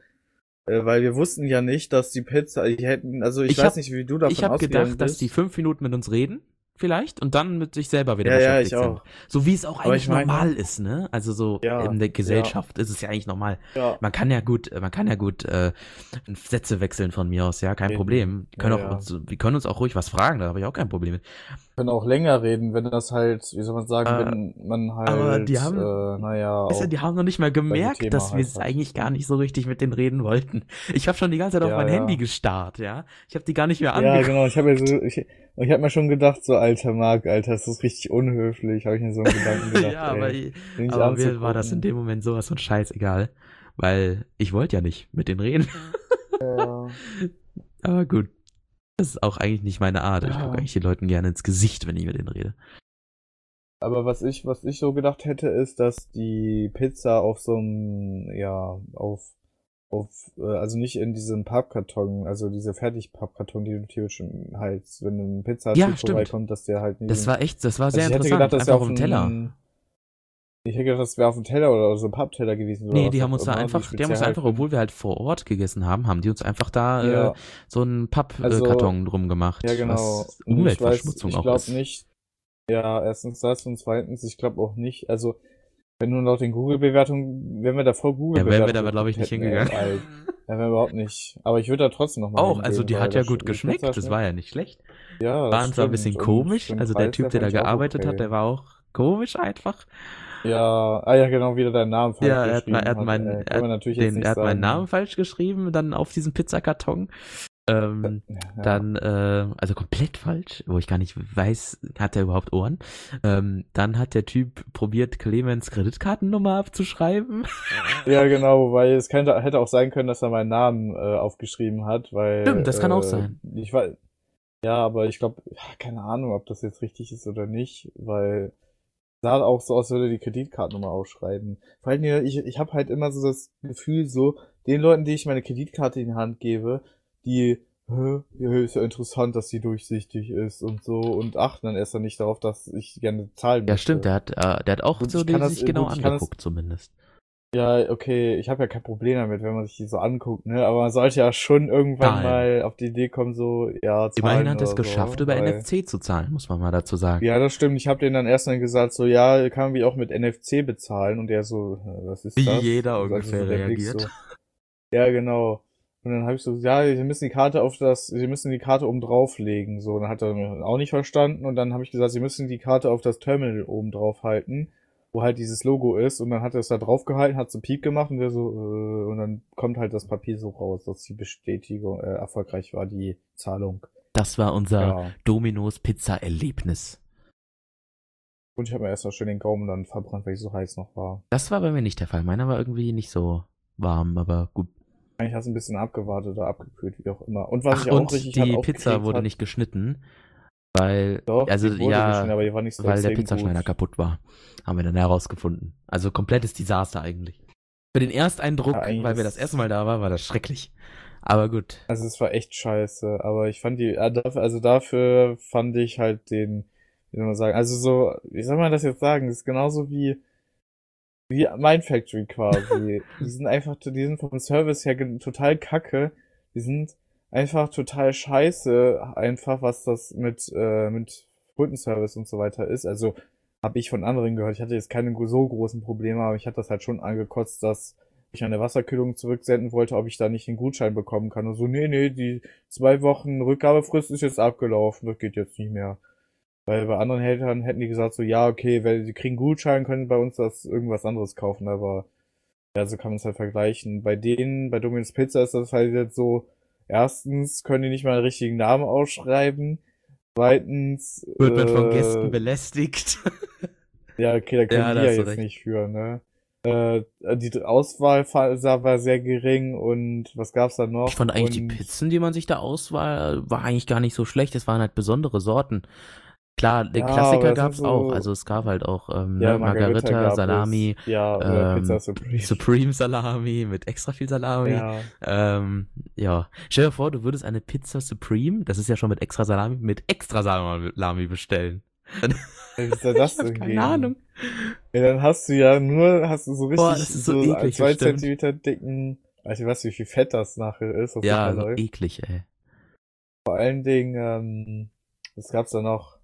weil wir wussten ja nicht, dass die Pizza, die hätten, also ich, Ich weiß hab- nicht, wie du davon ich habe gedacht, dass die fünf Minuten mit uns reden, vielleicht, und dann mit sich selber wieder ja, ja, beschäftigt ich auch. sind. So wie es auch Aber eigentlich ich meine- normal ist, ne? Also so Ja, in der Gesellschaft ist es ja eigentlich normal. Ja, Man kann ja gut, man kann ja gut äh, Sätze wechseln von mir aus, ja, kein Eben. Problem. Wir können Ja, auch ja. uns, wir können uns auch ruhig was fragen, da habe ich auch kein Problem mit. können auch länger reden, wenn das halt, wie soll man sagen, Äh, wenn man halt, aber die haben- äh, naja, Weißt du, auch- die haben noch nicht mal gemerkt, dass wir halt es hat. eigentlich gar nicht so richtig mit denen reden wollten. Ich habe schon die ganze Zeit auf Ja, mein ja. Handy gestarrt, ja. Ich habe die gar nicht mehr ja, angeguckt. genau, ich habe mir so, ich, ich habe mir schon gedacht, so, alter Marc, alter, das ist richtig unhöflich, habe ich mir so einen Gedanken gedacht, ja, aber, ey, ich- aber mir war das in dem Moment sowas von scheißegal. Weil ich wollte ja nicht mit denen reden. Ja. Aber gut. Das ist auch eigentlich nicht meine Art. Ich Ja. gucke eigentlich den Leuten gerne ins Gesicht, wenn ich mit denen rede. Aber was ich, was ich so gedacht hätte, ist, dass die Pizza auf so einem, ja, auf, auf, äh, also nicht in diesem Pappkarton, also diese Fertigpappkarton, die du theoretisch halt, wenn ein Pizza Ja, vorbeikommt, dass der halt nicht. Das war echt, das war sehr also ich hätte interessant. gedacht, das Einfach wäre auf dem Teller. Ich hätte gedacht, das wäre auf dem Teller oder so ein Pappteller gewesen. Nee, die haben uns da einfach, die haben uns einfach, obwohl wir halt vor Ort gegessen haben, haben die uns einfach da äh, Ja. so einen Pappkarton Also- äh, Karton drum gemacht. Ja, genau. Was Umweltverschmutzung ich weiß, auch ich glaube nicht. Ja, erstens das und zweitens, ich glaube auch nicht. Also, wenn du laut den Google-Bewertungen, wenn wir da voll google Ja, wären wir da, glaube ich, nicht hingegangen. Ja, wären wir überhaupt nicht. Aber ich würde da trotzdem noch mal Auch, also die hat ja gut geschmeckt, das war ja nicht schlecht. ja, War das zwar ein bisschen stimmt. komisch, also der Typ, der da gearbeitet okay. hat, der war auch komisch einfach. Ja, ah ja, genau, wieder deinen Namen falsch Ja, er hat, geschrieben er hat, meinen, äh, er hat, den, er hat meinen. Namen falsch geschrieben, dann auf diesem Pizzakarton. Ähm, Ja, ja. Dann, äh, also komplett falsch, wo ich gar nicht weiß, hat er überhaupt Ohren? Ähm, dann hat der Typ probiert, Clemens Kreditkartennummer abzuschreiben. Ja, genau, wobei es könnte, hätte auch sein können, dass er meinen Namen äh, aufgeschrieben hat, weil. Stimmt, das kann äh, auch sein. Ich weiß. Ja, aber ich glaube, keine Ahnung, ob das jetzt richtig ist oder nicht, weil sah auch so aus, als würde er die Kreditkartennummer aufschreiben. Vor allem, ich, ich habe halt immer so das Gefühl, so, den Leuten, die ich meine Kreditkarte in die Hand gebe, die, hä, ja, ist ja interessant, dass sie durchsichtig ist und so und achten dann erst dann nicht darauf, dass ich gerne zahlen Ja, möchte. stimmt, der hat, äh, der hat auch Gut, so das- sich genau gut, angeguckt, zumindest. Ja, okay, ich habe ja kein Problem damit, wenn man sich die so anguckt, ne? Aber man sollte ja schon irgendwann Nein. mal auf die Idee kommen, so, ja, zahlen Immerhin hat er es geschafft, so, über weil- NFC zu zahlen, muss man mal dazu sagen. Ja, das stimmt. Ich habe denen dann erst dann gesagt, so, ja, kann man wie auch mit NFC bezahlen? Und der so, was ist Wie das? jeder Und ungefähr Blick reagiert. So, ja, genau. Und dann habe ich so, ja, Sie müssen die Karte auf das, Sie müssen die Karte oben drauflegen. So, und dann hat er auch nicht verstanden. Und dann habe ich gesagt, Sie müssen die Karte auf das Terminal oben drauf halten, wo halt dieses Logo ist. Und dann hat er es da drauf gehalten, hat so Piep gemacht und der so, äh, und dann kommt halt das Papier so raus, dass die Bestätigung äh, erfolgreich war, die Zahlung. Das war unser Ja. Domino's Pizza-Erlebnis. Und ich habe mir erst mal schön den Gaumen dann verbrannt, weil ich so heiß noch war. Das war bei mir nicht der Fall. Meiner war irgendwie nicht so warm, aber gut. Eigentlich hast du ein bisschen abgewartet oder abgekühlt, wie auch immer. Und was Ach, ich auch und richtig die Pizza wurde hat, nicht geschnitten, weil, Doch, also ja, geschnitten, aber die war nicht so weil der Pizzaschneider gut. kaputt war. Haben wir dann herausgefunden. Also komplettes Desaster eigentlich. Für den Ersteindruck, Ja, weil wir das erste Mal da waren, war das schrecklich. Aber gut. Also es war echt scheiße, aber ich fand die, also dafür fand ich halt den, wie soll man sagen, also so, wie soll man das jetzt sagen, das ist genauso wie, wie Mind Factory quasi. die sind einfach, die sind vom Service her total kacke, die sind einfach total scheiße, einfach was das mit, äh, mit Kundenservice und so weiter ist, also habe ich von anderen gehört, ich hatte jetzt keine so großen Probleme, aber ich hatte das halt schon angekotzt, dass ich eine Wasserkühlung zurücksenden wollte, ob ich da nicht den Gutschein bekommen kann. Und so, nee, nee, die zwei Wochen Rückgabefrist ist jetzt abgelaufen, das geht jetzt nicht mehr. Weil bei anderen Eltern hätten die gesagt so, ja, okay, weil sie kriegen Gutschein, können bei uns das irgendwas anderes kaufen, aber ja, so kann man es halt vergleichen. Bei denen, bei Domino's Pizza ist das halt jetzt so, erstens können die nicht mal einen richtigen Namen ausschreiben, zweitens Wird man von äh, Gästen belästigt. ja, okay, da können Ja, die ja jetzt recht. nicht für, ne? Äh, die Auswahl war sehr gering und was gab's da noch? Ich fand eigentlich die und, Pizzen, die man sich da auswahl, war eigentlich gar nicht so schlecht. Es waren halt besondere Sorten. Klar, den Ja, Klassiker gab's sind so- auch. Also es gab halt auch ähm, Ja, ne, Margarita Margarita, gab Salami, es. Ja, oder ähm, Pizza Supreme. Supreme Salami mit extra viel Salami. Ja. Ähm, ja. Stell dir vor, du würdest eine Pizza Supreme, das ist ja schon mit extra Salami, mit extra Salami bestellen. Wie soll das denn Keine gehen? Ahnung. Ja, dann hast du ja nur, hast du so richtig Boah, so so eklig, zwei stimmt. Zentimeter dicken, also ich weiß nicht, wie viel Fett das nachher ist, Ja, so eklig, ey. Vor allen Dingen, ähm, was gab's da noch?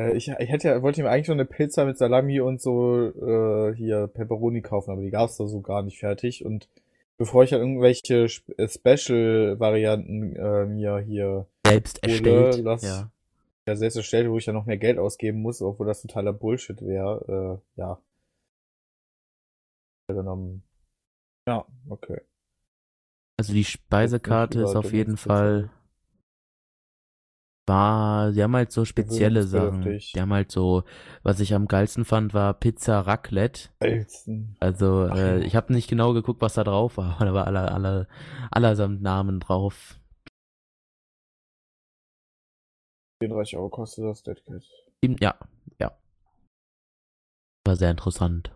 Äh, ich, ich hätte ja, wollte mir eigentlich noch eine Pizza mit Salami und so äh, hier Pepperoni kaufen, aber die gab's da so gar nicht fertig. Und bevor ich halt irgendwelche äh, Special-Varianten äh, mir hier Selbst Ole, erstellt. Ja. ja, selbst erstellt, wo ich ja noch mehr Geld ausgeben muss, obwohl das totaler Bullshit wäre, äh, ja. Genommen. Ja, okay. Also die Speisekarte ist auf jeden Gewürzpizza. Fall war, die haben halt so spezielle Sachen. Die haben halt so, was ich am geilsten fand, war Pizza Raclette. Alten. Also Ach äh, ja. ich habe nicht genau geguckt, was da drauf war, aber da war aller, aller, allersamt Namen drauf. 34 Euro kostet das Dead Cat. Eben- Ja, ja. War sehr interessant.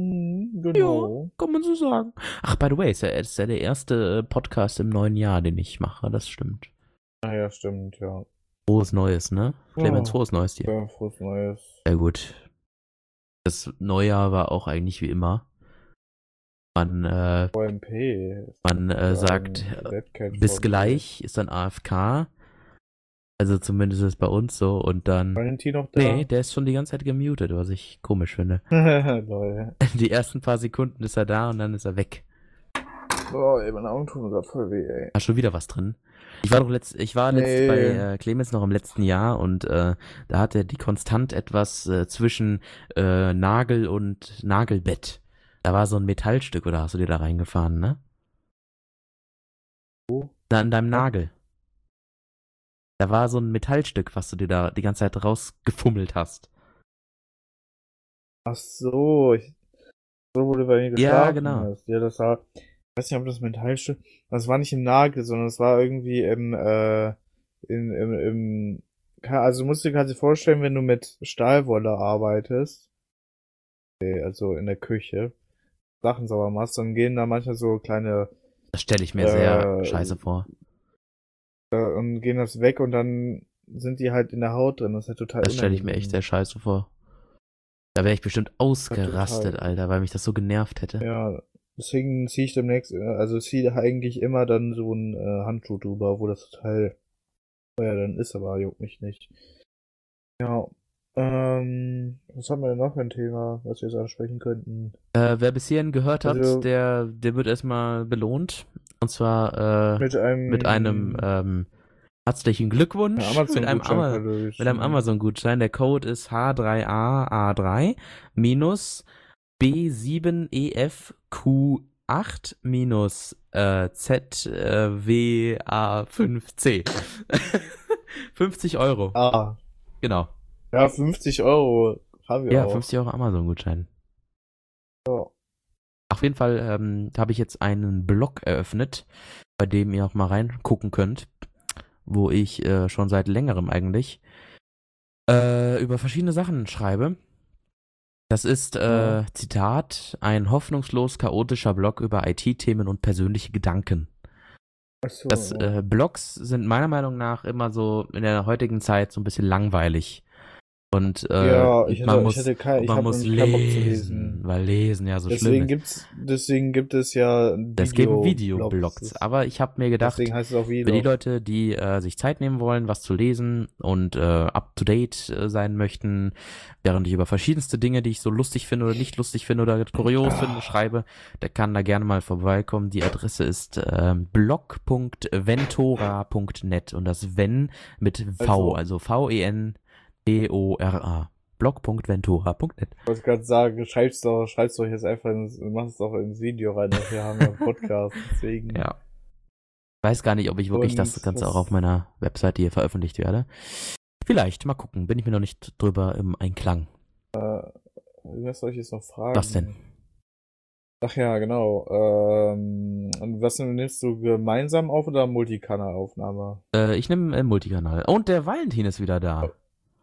Mhm, genau. kann man so sagen. Ach, by the way, ist ja, ist ja der erste äh, Podcast im neuen Jahr, den ich mache, das stimmt. Ah ja, stimmt, ja. Frohes Neues, ne? Clemens, Ja. frohes Neues dir. Ja, frohes Neues. Sehr gut. Das Neujahr war auch eigentlich wie immer. Man, äh, OMP. man äh, sagt, Cat bis gleich ist dann AFK. Also zumindest ist es bei uns so. Und dann. Valentin noch da? Nee, der ist schon die ganze Zeit gemutet, was ich komisch finde. Lol. Die ersten paar Sekunden ist er da und dann ist er weg. Oh, ey, meine Augen tun grad voll weh, ey. Hast schon wieder was drin? Ich war doch letzt, ich war letzt Nee. bei äh, Clemens noch im letzten Jahr und äh, da hat er die konstant etwas äh, zwischen äh, Nagel und Nagelbett. Da war so ein Metallstück oder hast du dir da reingefahren, ne? Wo? Da an deinem Nagel. Da war so ein Metallstück, was du dir da die ganze Zeit rausgefummelt hast. Ach so, ich, so wurde bei mir Ja, geschlafen. genau. hast. Ja, das war, weiß nicht, ob das Metallstück, das war nicht im Nagel, sondern es war irgendwie im, äh, in, im, im, also du musst dir quasi vorstellen, wenn du mit Stahlwolle arbeitest, okay, also in der Küche, Sachen sauber machst, dann gehen da manchmal so kleine, Das stelle ich mir sehr Äh, scheiße vor. äh, und gehen das weg und dann sind die halt in der Haut drin, das ist ja total Das stelle ich mir echt sehr scheiße vor. Da wäre ich bestimmt ausgerastet. Alter, weil mich das so genervt hätte. Ja, deswegen ziehe ich demnächst, äh, also ziehe eigentlich immer dann so ein äh, Handschuh drüber, wo das total teuer dann ist, aber juckt mich nicht. Ja, ähm, was haben wir denn noch für ein Thema, was wir jetzt ansprechen könnten? Äh, wer bis hierhin gehört hat, Also- der, der wird erstmal belohnt. Und zwar äh, Mit einem, mit einem ähm, herzlichen Glückwunsch. Amazon mit einem, Ama mit einem Amazon-Gutschein. Der Code ist H3AA3 minus B7EFQ8 minus äh, ZWA5C. 50 Euro. Ah, Genau. ja, 50 Euro haben wir Ja, auch. 50 Euro Amazon-Gutschein. Ja. Auf jeden Fall ähm, habe ich jetzt einen Blog eröffnet, bei dem ihr auch mal reingucken könnt, wo ich äh, schon seit längerem eigentlich äh, über verschiedene Sachen schreibe. Das ist, äh. Zitat, ein hoffnungslos chaotischer Blog über IT-Themen und persönliche Gedanken. So, Das ja. äh, Blogs sind meiner Meinung nach immer so in der heutigen Zeit so ein bisschen langweilig. Und äh, ja, ich man hatte, muss, ich hatte kein, ich man muss lesen, lesen. weil lesen ja so schlimm Deswegen ist. gibt's, deswegen gibt es ja Es gibt Videoblogs. Aber ich habe mir gedacht, für Video. die Leute, die äh, sich Zeit nehmen wollen, was zu lesen und äh, up to date äh, sein möchten, während ich über verschiedenste Dinge, die ich so lustig finde oder nicht lustig finde oder kurios finde, schreibe, der kann da gerne mal vorbeikommen. Die Adresse ist ähm, blog.ventora.net und das Wenn mit V, also V-E-N-D-O-R-A. blog.ventura.net. Ich wollte gerade sagen, schreib's doch, schreib's doch jetzt einfach, ins, mach es doch ins Video rein, wir haben ja einen Podcast, deswegen. Ja. Weiß gar nicht, ob ich wirklich Und das Ganze auch auf meiner Webseite hier veröffentlicht werde. Vielleicht, mal gucken. Bin ich mir noch nicht drüber im Einklang. Was soll ich jetzt noch fragen? Was denn? Ach ja, genau. Ähm, und was nimmst du gemeinsam auf oder Multikanalaufnahme? Äh, ich nehme äh, Multikanal. Und der Valentin ist wieder da.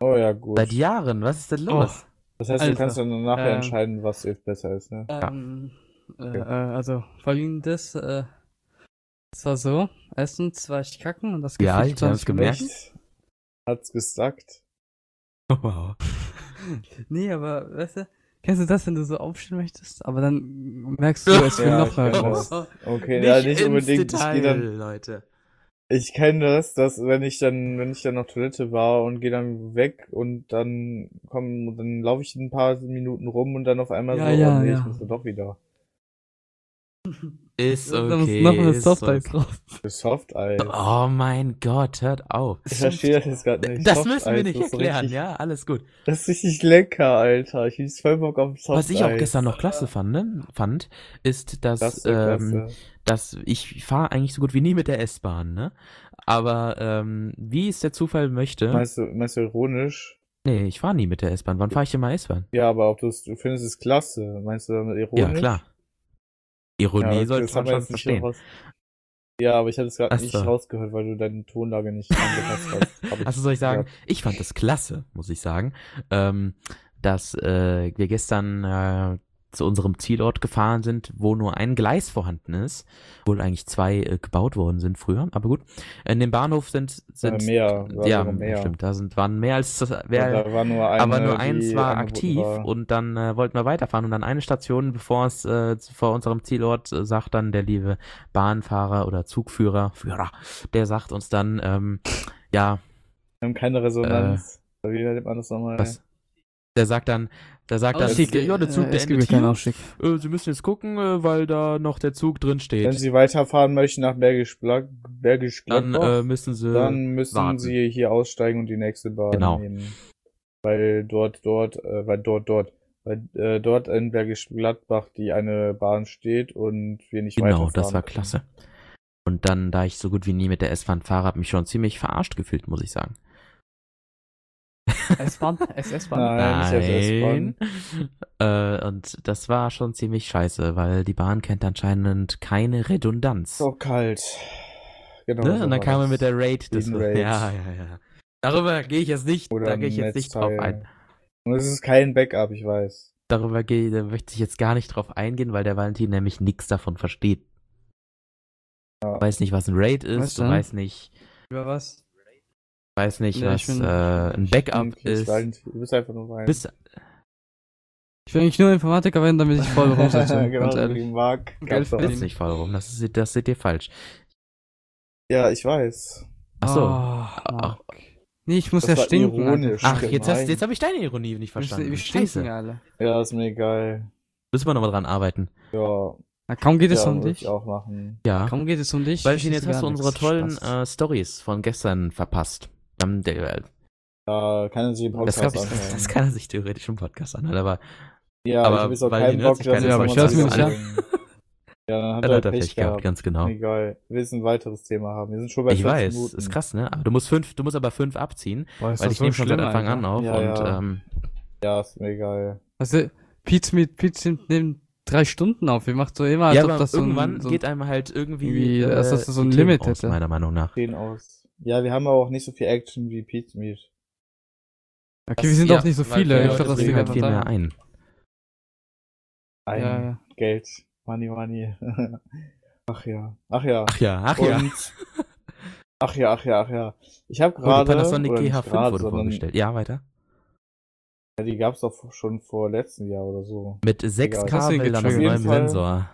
Oh ja, gut. Seit Jahren, was ist denn los? Das heißt, du Alter. kannst dann nachher Ähm, entscheiden, was jetzt besser ist, ne? Ähm, äh, äh, also folgendes, äh, es war so, erstens war ich kacken und das geht Ja, ich 25 hab's gemerkt. Echt? Hat's gesagt? Wow. Nee, aber weißt du, kennst du das, wenn du so aufstehen möchtest, aber dann merkst du, es will Ja, noch ich mehr kenn raus. das. Okay, ja, nicht ins unbedingt. Ich, Detail, geh dann, Leute. Ich kenne das, dass wenn ich dann, wenn ich dann auf Toilette war und gehe dann weg und dann komm, dann laufe ich ein paar Minuten rum und dann auf einmal Ja, so, ja, oh nee, ja. ich muss doch wieder. Ist muss okay. noch eine ist Softeis okay. Für Softeis. Oh mein Gott, hört auf. Ich verstehe das jetzt gerade nicht. Das müssen wir nicht erklären, richtig, ja, alles gut. Das ist richtig lecker, Alter. Ich hab voll Bock auf Softeis. Was ich auch gestern noch klasse fand, ne, fand ist, dass, Das ähm, klasse. Dass ich fahre eigentlich so gut wie nie mit der S-Bahn, ne? Aber ähm, wie es der Zufall möchte, Meinst du, meinst du ironisch? nee, ich fahre nie mit der S-Bahn. Wann fahre ich denn mal S-Bahn? Ja, aber ob du findest es klasse. Meinst du damit ironisch? Ja, klar. Ironie Ja, sollte man schon verstehen. raus- Ja, aber ich hatte es gerade nicht rausgehört, weil du deine Tonlage nicht angepasst hast. Also soll ich sagen, gehört. ich fand das klasse, muss ich sagen, ähm, dass äh, wir gestern äh, zu unserem Zielort gefahren sind, wo nur ein Gleis vorhanden ist, obwohl eigentlich zwei äh, gebaut worden sind früher, aber gut. In dem Bahnhof sind sind Äh, mehr, war ja, mehr. stimmt, da sind waren mehr als das, Und wer, da war nur eine, aber nur eins war aktiv war. und dann äh, wollten wir weiterfahren und dann eine Station, bevor es äh, vor unserem Zielort äh, sagt dann der liebe Bahnfahrer oder Zugführer, Führer, der sagt uns dann, ähm, ja, Wir haben keine Resonanz. Wie nennt man das nochmal? Äh, was? Der sagt dann, der sagt dann, ja, der Zug, der endet keinen hier. Äh, Sie müssen jetzt gucken, äh, weil da noch der Zug drin Wenn steht. Sie weiterfahren möchten nach Bergisch, Bla Bergisch Dann Gladbach, äh, müssen Sie. dann müssen warten. Sie hier aussteigen und die nächste Bahn Genau. nehmen. Weil dort, dort, äh, weil dort, dort, weil äh, dort in Bergisch Gladbach die eine Bahn steht und wir nicht genau, weiterfahren. das war können. klasse. Und dann, da ich so gut wie nie mit der S-Bahn fahre, habe mich schon ziemlich verarscht gefühlt, muss ich sagen. S-Bahn? SS-Bahn? Nein, S-Bahn. äh, und das war schon ziemlich scheiße, weil die Bahn kennt anscheinend keine Redundanz. So kalt. Genau. ne? so Und dann kam er das. mit der Raid. Das Raid. Ja, ja, ja. Darüber gehe ich jetzt nicht, Oder da gehe ich jetzt nicht drauf ein. Und es ist kein Backup, ich weiß. Darüber gehe, da möchte ich jetzt gar nicht drauf eingehen, weil der Valentin nämlich nichts davon versteht. Ja. Weiß nicht, was ein Raid ist, du denn? weiß nicht, Über was? Weiß nicht, Nee, was bin- äh, ein Backup ist. Valentin, Du bist einfach nur ein. Bist, Ich will eigentlich nur Informatiker werden, damit ich voll rumsitze, genau, ganz ehrlich. Marc. Geld verdienen. bist nicht voll rum, das, ist, das seht ihr falsch. Ja, ich weiß. Ach so. Oh. Nee, ich muss Das ja stinken. ironisch. Ach, jetzt, gemein. hast, jetzt habe ich deine Ironie nicht verstanden. wir stinken Scheiße. alle. Ja, ist mir egal. Müssen wir nochmal dran arbeiten. Ja, Na, kaum geht es ja um würde dich. ich auch machen. Ja. Kaum geht es um dich. Valentin, jetzt hast du unsere tollen äh, Stories von gestern verpasst. Ähm, der, Ja, kann er sich den das, Podcast kann, das, anhören. das kann er sich theoretisch im Podcast anhören, aber Ja, aber ich habe jetzt auch keinen Bock, sich das keine jetzt Ja, aber ich zu mir nicht an. Ja, dann hat dann er hat er Pech Pech gehabt, gehabt. ganz genau. Egal. Wir willst ein weiteres Thema haben. Wir sind schon bei Ich 40 weiß, Minuten. ist krass, ne? Aber du musst fünf, du musst aber fünf abziehen, Boah, weil ich so nehme schon seit Anfang an auf Ja, und ja. ähm, Ja, ist mir egal. Also, Pete mit Pete nimmt drei Stunden auf. Wir macht so immer, als ja, ob aber das so irgendwann ein, so geht einem halt irgendwie, Wie, als dass das so ein Limit aus, meiner Meinung nach. 10 aus. Ja, wir haben aber auch nicht so viel Action wie Pete's Meat. Okay, wir sind Ja, auch nicht so viele. Ich glaube, das Ding halt viel mehr ein. Ein Ja, ja. Geld. Money, money. ach ja. Ach ja. Ach ja, ach ja. Und, ach ja, ach ja, ach ja. Ich habe Oh, gerade. Panasonic oder nicht GH5 gerade, wurde vorgestellt. Ja, weiter. Ja, die gab's doch schon vor letztem Jahr oder so. Mit Egal. 6K-Bildern und neuem Fall. Sensor.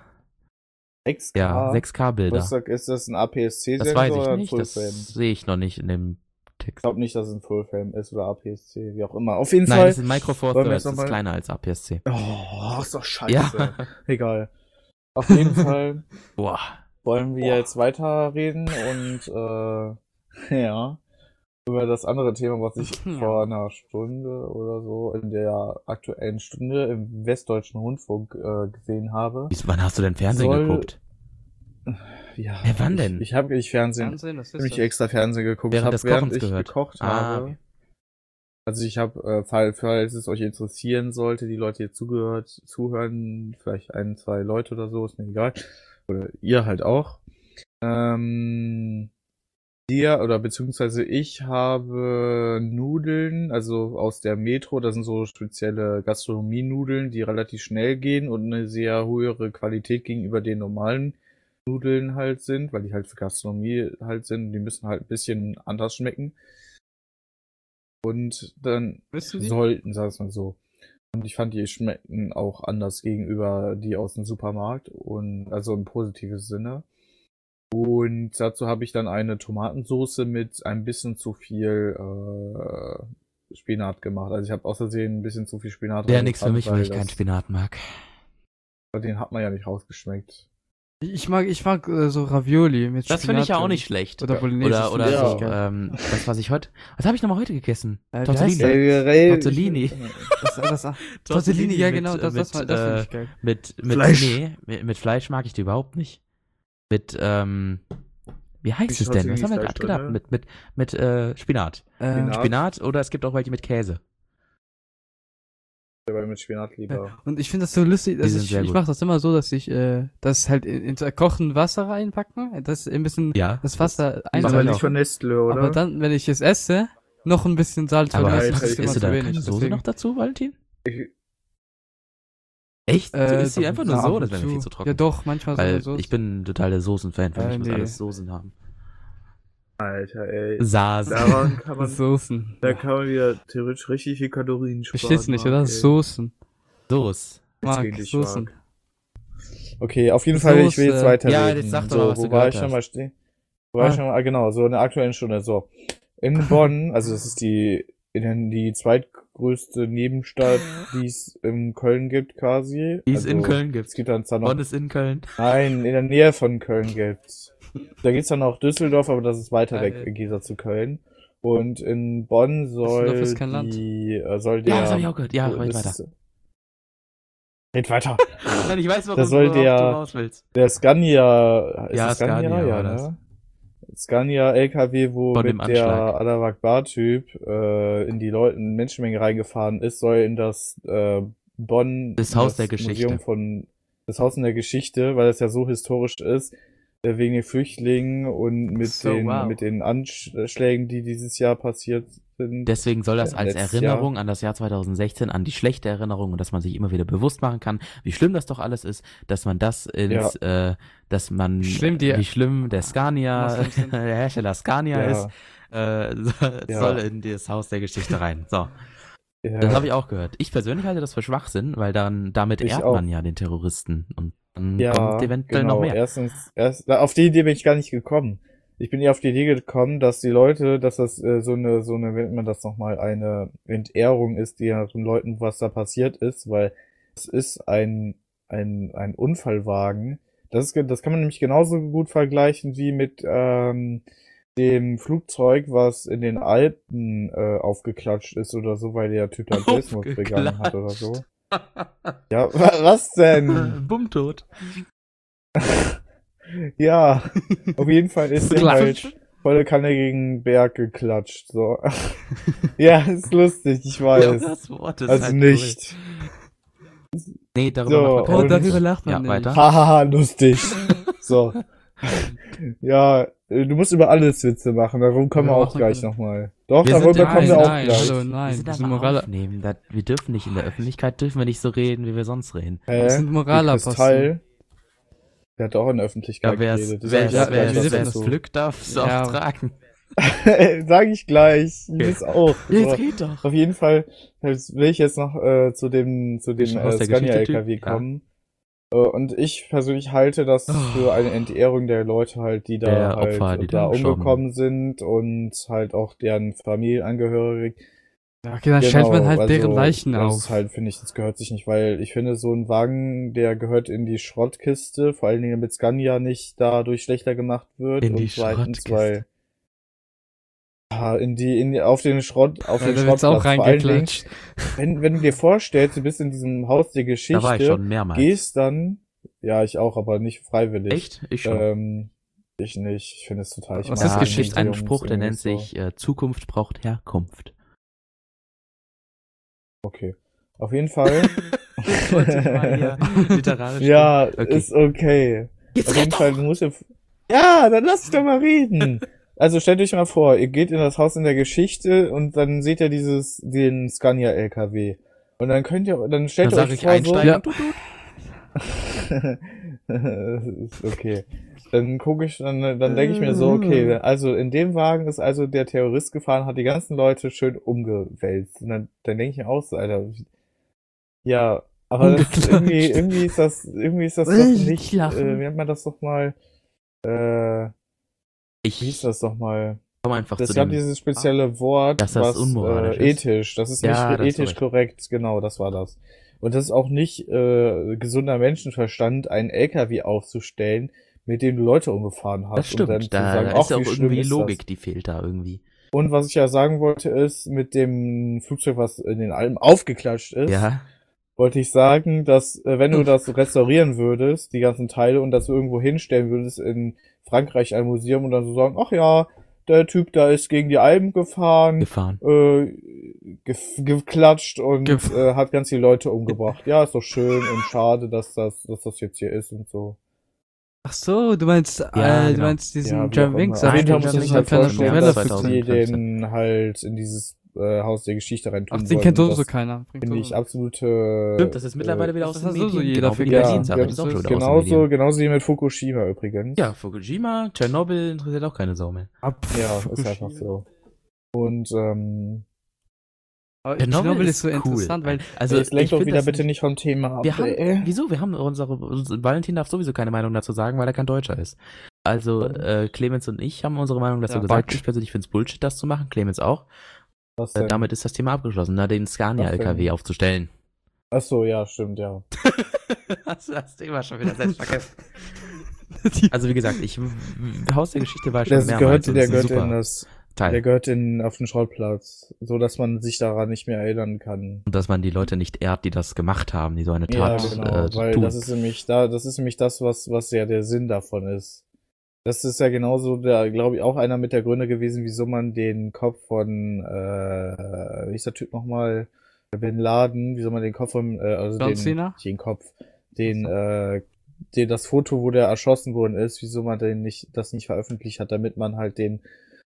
6K. Ja, 6K-Bilder. Was sag- ist das ein APS-C-Sensor Das weiß oder ich ein nicht, das Full-Frame? Ich sehe ich noch nicht in dem Text. glaube nicht, dass es ein Full-Frame ist oder APS-C, wie auch immer. Auf jeden Nein, Fall. das ist Micro Four Thirds, ist kleiner als APS-C. Oh, ist doch scheiße. Ja. Egal. Auf jeden Fall Boah. wollen wir Boah. jetzt weiterreden und äh, ja, über das andere Thema, was ich Ja. vor einer Stunde oder so in der aktuellen Stunde im Westdeutschen Rundfunk äh, gesehen habe. Wie- Wann hast du denn Fernsehen Soll- geguckt? Ja, Hä, wann denn? Ich, ich habe nicht Fernsehen, Fernsehen, das ich hab nicht ist das. extra Fernsehen geguckt. Während ich des habe während Kochens ich gehört. gekocht Ah, habe. okay. Also ich habe, äh, falls, falls es euch interessieren sollte, die Leute hier zugehört, zuhören, vielleicht ein, zwei Leute oder so, ist mir egal. Oder ihr halt auch. Ähm, Wir oder beziehungsweise ich habe Nudeln, also aus der Metro, das sind so spezielle Gastronomie-Nudeln, die relativ schnell gehen und eine sehr höhere Qualität gegenüber den normalen Nudeln halt sind, weil die halt für Gastronomie halt sind. Die müssen halt ein bisschen anders schmecken. Und dann sollten, sag ich mal so. Und ich fand, die schmecken auch anders gegenüber die aus dem Supermarkt und also im positiven Sinne. Und dazu habe ich dann eine Tomatensauce mit ein bisschen zu viel äh, Spinat gemacht. Also ich habe aus Versehen ein bisschen zu viel Spinat Wäre nichts für mich, weil ich das- keinen Spinat mag. Den hat man ja nicht rausgeschmeckt. Ich mag, ich mag äh, so Ravioli mit Das finde ich ja auch nicht schlecht. Oder Bolognese. Oder, das oder Ja. so, ähm, das, was ich heute. Was habe ich nochmal heute gegessen? Äh, Tortellini. der? Tortellini. Das, das, das, Tortellini, ja genau, das, das, mit, das finde äh, ich geil. mit, mit, Fleisch. Nee, mit, mit Fleisch mag ich die überhaupt nicht. Mit, ähm, wie heißt es denn? Was haben wir gerade gedacht? Mit, mit, mit, äh, Spinat. Äh, Spinat. Spinat oder es gibt auch welche mit Käse. Aber mit Spinat lieber. Und ich finde das so lustig, dass ich, ich mache das immer so, dass ich äh, das halt in, in kochend Wasser reinpacken, das ein bisschen Ja. das Wasser Aber einsalzen. nicht von Nestle, Aber dann, wenn ich es esse, noch ein bisschen Salz, Aber das ist zu da keine Soße deswegen. noch dazu, Valentin? Ich, Echt? Äh, du isst sie einfach nur so, das wäre mir viel zu trocken. Ja doch, manchmal Weil so. ich bin total der Soßen-Fan. Äh, mich muss nee. alles Soßen haben. Alter, ey. Saas. Daran kann man, Soßen. da kann man wieder theoretisch richtig viel Kalorien sparen. Verstehst du nicht, oder? ey. Soßen. Soße. Gegen dich, Soßen. Marc. Okay, auf jeden Fall, ich will jetzt Soße. weiter. Ja, jetzt sag doch so, mal, was wo du war ich schon hast. mal stehen? Wo war ich Ah. schon mal? Ah, genau, so in der aktuellen Stunde. So. In Bonn, also das ist die, in die zweitgrößte Nebenstadt, die es in Köln gibt, quasi. Die es also, in Köln Es gibt. gibt dann zwar noch Bonn ist in Köln. Nein, in der Nähe von Köln gibt's. Da gibt's dann noch Düsseldorf, aber das ist weiter weg Geil. im Gegensatz zu Köln. Und in Bonn soll Düsseldorf ist kein Land. die, äh, soll der. Ja, das habe ich auch gehört. Ja, oh, red das weiter. Red weiter. Nein, ich weiß, warum Da soll worauf der- du raus willst. Der Scania, ist Ja, es Scania, Scania ja, war das. ne? Scania LKW, wo Von dem mit der Anschlag. Adavak Bar-Typ äh, in die Leute, in Menschenmenge reingefahren ist, soll in das äh, Bonn Das Haus in der Geschichte. Museum von das Haus in der Geschichte, weil es ja so historisch ist, äh, wegen den Flüchtlingen und mit So, den wow. mit den Anschlägen, die dieses Jahr passiert. Deswegen soll das Ja, als Erinnerung an das Jahr 2016, an die schlechte Erinnerung und dass man sich immer wieder bewusst machen kann, wie schlimm das doch alles ist, dass man das ins, äh, dass man, Schlimm die- wie schlimm der Scania, der Hersteller Scania Ja. ist, äh, so- Ja. soll in das Haus der Geschichte rein. So, ja. das habe ich auch gehört. Ich persönlich halte das für Schwachsinn, weil dann damit Ich ehrt auch. man ja den Terroristen und dann Ja, kommt eventuell genau. noch mehr. Erstens, erst, auf die Idee bin ich gar nicht gekommen. Ich bin eher auf die Idee gekommen, dass die Leute, dass das äh, so eine, so eine, wie nennt man das nochmal, eine Entehrung ist, die den Leuten, was da passiert ist, weil es ist ein, ein, ein Unfallwagen. Das, ist, das kann man nämlich genauso gut vergleichen wie mit ähm, dem Flugzeug, was in den Alpen äh, aufgeklatscht ist oder so, weil der Typ dann Selbstmord begangen hat oder so. Ja, wa- was denn? Bummtot. Ja, auf jeden Fall ist der Klatscht. halt volle Kanne gegen den Berg geklatscht. So. ja, ist lustig, ich Ja, weiß. das Wort ist also halt nicht. Cool. Nee, darüber So, machen wir Oh, darüber lacht man Ja, nicht. weiter. Hahaha, lustig. So. Ja, äh, du musst über alles Witze machen, darum kommen wir Ja, auch gleich wir. nochmal. Doch, Wir darüber kommen wir nein, auch nein, gleich. hallo, wir nein, wir sind Moral, aufnehmen. Da, wir dürfen nicht in der Öffentlichkeit, dürfen wir nicht so reden, wie wir sonst reden. Hä? wir sind Moralapostel. Der hat auch in der Öffentlichkeit Ja, wer es geredet. Das wer, sag ich ja, wer, es dazu. pflückt, darf es Ja. auch tragen. Sag ich gleich. Okay. Das auch. Ja, So. jetzt red doch. Auf jeden Fall jetzt will ich jetzt noch äh, zu dem zu dem äh, Haus der Scania Geschichte-Typ, LKW ja. kommen. Äh, und ich persönlich halte das Oh. für eine Entehrung der Leute halt, die da Der halt Opfer, die da umgekommen sind und halt auch deren Familienangehörige. Ja, okay, dann stellt man halt deren also, Leichen das auf. ist halt, finde ich, das gehört sich nicht, weil ich finde, so ein Wagen, der gehört in die Schrottkiste, vor allen Dingen damit Scania nicht dadurch schlechter gemacht wird. In und die zweitens, Schrottkiste. weil ja, in die, in die, auf den Schrott, auf Ja, den Schrottplatz. auch Vor allen Dingen, reingeklatscht. wenn, wenn du dir vorstellst, du bist in diesem Haus der Da war ich Geschichte, schon mehrmals. gehst dann, ja, ich auch, aber nicht freiwillig. Echt? Ich schon. Ähm, ich nicht. Ich finde es total. Ich Was ist Geschichte? Museums Spruch, der nennt so. sich äh, Zukunft braucht Herkunft. Okay. Auf jeden Fall. Ja, Okay. ist okay. Jetzt Auf jeden Fall, doch. du musst ja. Ja, dann lass ich doch mal reden. also stellt euch mal vor, ihr geht in das Haus in der Geschichte und dann seht ihr dieses, den Scania LKW. Und dann könnt ihr, dann stellt Dann ihr euch ich vor, so, einsteigen. Ja. Ist okay. Dann gucke ich, dann, dann denke ich mir so, okay, also in dem Wagen ist also der Terrorist gefahren, hat die ganzen Leute schön umgewälzt. Und dann, dann denke ich mir auch so, Alter, ja, aber das ist irgendwie, irgendwie ist das, irgendwie ist das doch Ich nicht, äh, wie nennt man das doch mal, äh, wie hieß Ich das doch mal? komme einfach Es zu gab dem. dieses spezielle Wort, das was äh, ethisch, das ist Ja, nicht da hast du ethisch korrekt, genau, das war das. Und das ist auch nicht äh, gesunder Menschenverstand, einen LKW aufzustellen, mit dem du Leute umgefahren hast. Das und dann stimmt, zu da, sagen, da ist ja auch irgendwie Logik, Das? die fehlt da irgendwie. Und was ich ja sagen wollte, ist, mit dem Flugzeug, was in den Alpen aufgeklatscht ist, Ja, wollte ich sagen, dass äh, wenn du das restaurieren würdest, die ganzen Teile, und das irgendwo hinstellen würdest in Frankreich ein Museum und dann so sagen, ach ja, der Typ da ist gegen die Alpen gefahren, gefahren. äh, geklatscht und Gef- äh, hat ganz viele Leute umgebracht. Ja, ist doch schön und schade, dass das, dass das jetzt hier ist und so. Ach so, du meinst, Ja, äh, du genau. meinst diesen Ja, muss Jam man sich Wings halt hat keine vorstellen, Novelle dass die 2015. den halt in dieses äh, Haus der Geschichte rein tun Ach, den kennt Und sowieso keiner. Finde so- ich absolute... Stimmt, das ist mittlerweile wieder das aus sowieso Medien. jeder Genau vergessen. Berlin-Sache, ja, die ist auch schon genauso, genauso wie mit Fukushima übrigens. Ja, Fukushima, Tschernobyl interessiert auch keine Sau mehr. Pff, Ja, ist einfach so. Und ähm, Aber Tschernobyl Tschernobyl ist so cool. interessant, weil Also, jetzt lenkt ich doch wieder bitte nicht vom Thema ab. Wir haben, wieso? Wir haben unsere, unsere, Valentin darf sowieso keine Meinung dazu sagen, weil er kein Deutscher ist. Also, äh, Clemens und ich haben unsere Meinung dazu Ja, gesagt. Deutsch. Ich persönlich finde es Bullshit, das zu machen. Clemens auch. Was Äh, damit ist das Thema abgeschlossen, na, den Was Scania-LKW denn? aufzustellen. Ach so, ja, stimmt, ja. Hast du das Thema schon wieder selbst vergessen? Also, wie gesagt, ich, Haus der Geschichte war schon Das mehrmals gehört, der gehört in super das, Teil. der gehört in, auf den Schrottplatz, so dass man sich daran nicht mehr erinnern kann. Und dass man die Leute nicht ehrt, die das gemacht haben, die so eine Ja, Tat genau, äh, weil tun. das ist nämlich da, das ist nämlich das, was, was ja der Sinn davon ist. Das ist ja genauso, da glaube ich, auch einer mit der Gründe gewesen, wieso man den Kopf von, äh, wie ist der Typ nochmal, Bin Laden, wieso man den Kopf von, äh, also John den, Cena? den Kopf, den, äh, den, das Foto, wo der erschossen worden ist, wieso man den nicht, das nicht veröffentlicht hat, damit man halt den,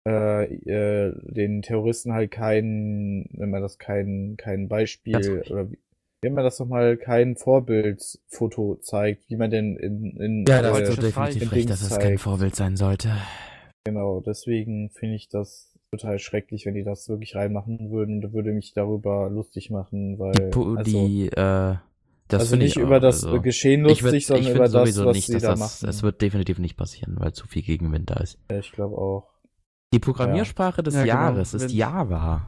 äh, äh, den Terroristen halt kein, wenn man das kein, kein Beispiel, oder wie, wenn man das doch mal kein Vorbildfoto zeigt, wie man denn in, in ja, äh, das ist Deutsche so definitiv recht, dass das kein. Vorbild sein sollte. Genau, deswegen finde ich das total schrecklich, wenn die das wirklich reinmachen würden und würde mich darüber lustig machen, weil Die, also, die äh, das also nicht ich über das also, Geschehen ich würd- lustig, ich sondern find über das, was nicht, sie da das, machen. Es wird definitiv nicht passieren, weil zu viel Gegenwind da ist. ja, ich glaube auch. Die Programmiersprache des Ja, genau. Jahres ist Wenn- Java.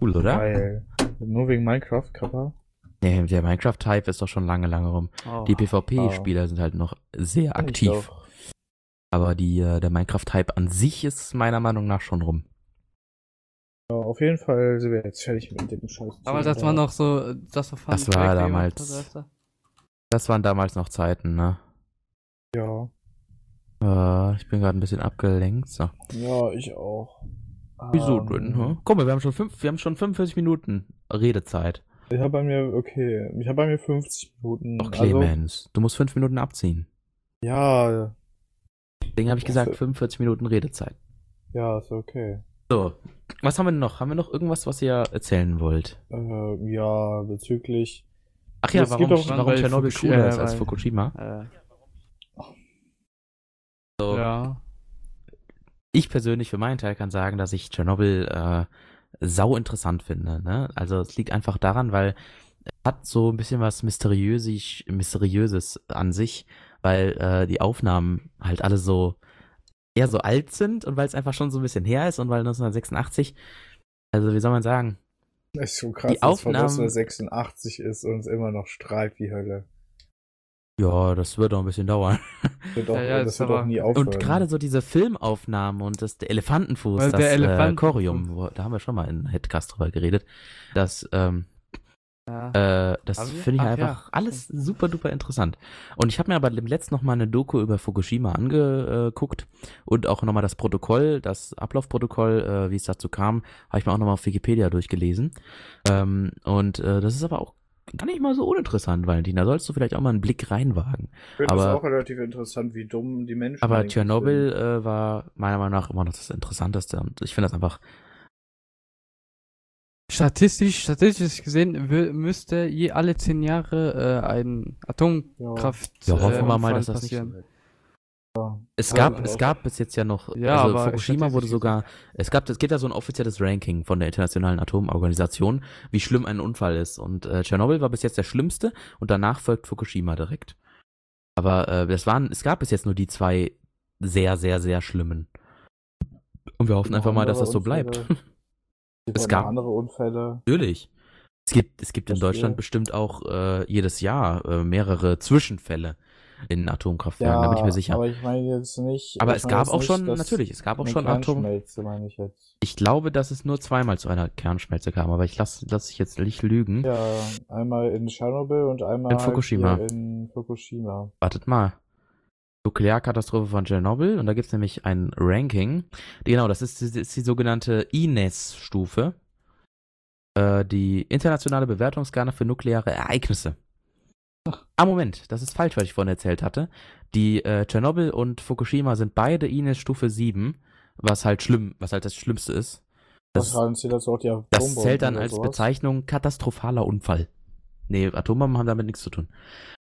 Cool, oder? Geil. Nur wegen Minecraft, Kappa? Nee, der Minecraft-Hype ist doch schon lange, lange rum. oh. Die PvP-Spieler sind halt noch sehr aktiv. Aber die, äh, der Minecraft-Hype an sich ist meiner Meinung nach schon rum. Ja, auf jeden Fall sind wir jetzt fertig mit dem Scheiß. Aber das war noch so, das war Das war damals-? Das waren damals noch Zeiten, ne? Ja. Äh, ich bin gerade ein bisschen abgelenkt. So. Ja, ich auch. Wieso Ähm, denn? Hä? Guck mal, wir haben schon fünf, wir haben schon 45 Minuten Redezeit. Ich habe bei mir, okay, ich habe bei mir 50 Minuten. Doch, Also, Clemens, du musst fünf Minuten abziehen. ja, Deswegen habe ich gesagt, 45 Minuten Redezeit. ja, ist okay. So, was haben wir noch? Haben wir noch irgendwas, was ihr erzählen wollt? Äh, ja, bezüglich. Ach ja, warum, warum Tschernobyl Fukushi- cooler äh, ist als weil- Fukushima? Äh, So, ja. Ich persönlich für meinen Teil kann sagen, dass ich Tschernobyl äh, sau interessant finde. Ne? Also es liegt einfach daran, weil es hat so ein bisschen was Mysteriöses, Mysteriöses an sich, weil äh, die Aufnahmen halt alle so eher so alt sind und weil es einfach schon so ein bisschen her ist und weil 1986, also wie soll man sagen, Ist schon krass, Die dass von Aufnahmen- 86 ist und es immer noch strahlt wie Hölle. Ja, das wird noch ein bisschen dauern. Wird auch, Ja, ja, das wird aber- auch nie aufhören. Und gerade so diese Filmaufnahmen und das der Elefantenfuß, Weil das der äh, Elefantenfuß- Chorium, wo, da haben wir schon mal in Headcast drüber geredet, das ähm, ja. Äh, das finde ich Ach, einfach ja. alles super duper interessant. Und ich habe mir aber letzt noch mal eine Doku über Fukushima angeguckt und auch noch mal das Protokoll, das Ablaufprotokoll, äh, wie es dazu kam, habe ich mir auch noch mal auf Wikipedia durchgelesen. Ähm, und äh, das ist aber auch gar nicht mal so uninteressant, Valentin. Da sollst du vielleicht auch mal einen Blick reinwagen. Ich finde Aber- das auch relativ interessant, wie dumm die Menschen Aber Tschernobyl äh, war meiner Meinung nach immer noch das Interessanteste. Und ich finde das einfach, Statistisch, statistisch gesehen müsste je alle zehn Jahre äh, ein Atomkraft. Ja, hoffen wir äh, mal, dass das nicht so passieren. wird. Es gab, es gab bis jetzt ja noch, Ja, also Fukushima wurde sogar, es gab, es gibt ja so ein offizielles Ranking von der Internationalen Atomorganisation, wie schlimm ein Unfall ist. Und äh, Tschernobyl war bis jetzt der schlimmste und danach folgt Fukushima direkt. Aber äh, das waren, es gab bis jetzt nur die zwei sehr, sehr, sehr schlimmen. Und wir hoffen einfach mal, dass das so bleibt. Unfälle. Es Es gab andere Unfälle. Natürlich. Es gibt, es gibt in. Deutschland bestimmt auch äh, jedes Jahr äh, mehrere Zwischenfälle in Atomkraftwerken, da bin ich mir sicher. aber ich meine jetzt nicht. Aber es gab auch nicht, schon, natürlich, es gab auch schon Atom. Meine ich jetzt. Ich glaube, dass es nur zweimal zu einer Kernschmelze kam, aber ich lasse lass ich jetzt nicht lügen. Ja, einmal in Tschernobyl und einmal In Fukushima. in Fukushima. Wartet mal. Nuklearkatastrophe von Tschernobyl und da gibt's nämlich ein Ranking. Genau, das ist, das ist die sogenannte INES-Stufe. Äh, die internationale Bewertungsskala für nukleare Ereignisse. Ah, Moment, das ist falsch, was ich vorhin erzählt hatte. Die äh, Tschernobyl und Fukushima sind beide INES Stufe 7, was halt schlimm, was halt das Schlimmste ist. Das, Das, sie das zählt dann als sowas? Bezeichnung katastrophaler Unfall. Nee, Atombomben haben damit nichts zu tun.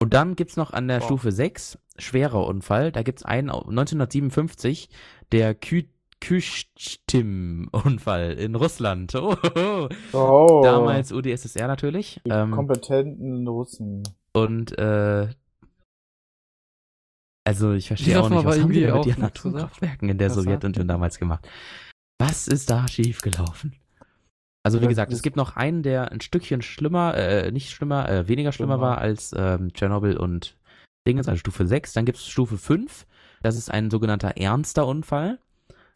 Und dann gibt's noch an der Oh. Stufe 6, schwerer Unfall, da gibt's einen au- 1957, der Kü Kyshtim-Unfall in Russland. Oh, Oh, Damals UdSSR natürlich. die Ähm, kompetenten Russen. Und äh, also ich verstehe auch nicht, was haben die mit ihren? Atomkraftwerken in der Sowjetunion damals gemacht? Was ist da schiefgelaufen? Also wie gesagt, es gibt noch einen, der ein Stückchen schlimmer, äh, nicht schlimmer, äh, weniger schlimmer Schlimmer. war als ähm, Tschernobyl und Dingens, also Stufe 6. Dann gibt es Stufe 5, das ist ein sogenannter ernster Unfall.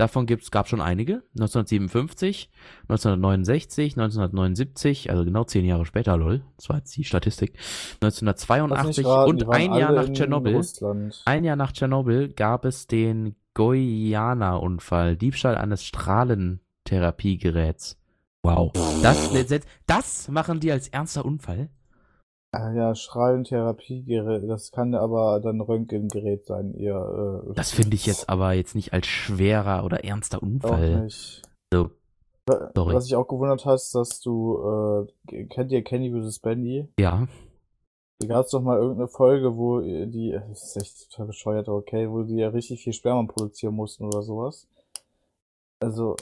Davon gibt's, gab schon einige. 1957, 1969, 1979, also genau zehn Jahre später, lol. Das war jetzt die Statistik. Lass mich 1982 raten, und ein Jahr nach Tschernobyl. Ein Jahr nach Tschernobyl gab es den Goiana-Unfall, Diebstahl eines Strahlentherapiegeräts. Wow. Das, das machen die als ernster Unfall? Ah ja, Strahlentherapiegerät, das kann aber dann Röntgengerät sein, ihr. Äh, Das finde ich jetzt aber jetzt nicht als schwerer oder ernster auch Unfall. nicht. So, sorry. Was ich auch gewundert hast, dass du, äh, kennt ihr Kenny vs. Bendy? ja. Da gab es doch mal irgendeine Folge, wo die, das ist echt total bescheuert, okay, wo die ja richtig viel Sperma produzieren mussten oder sowas. Also,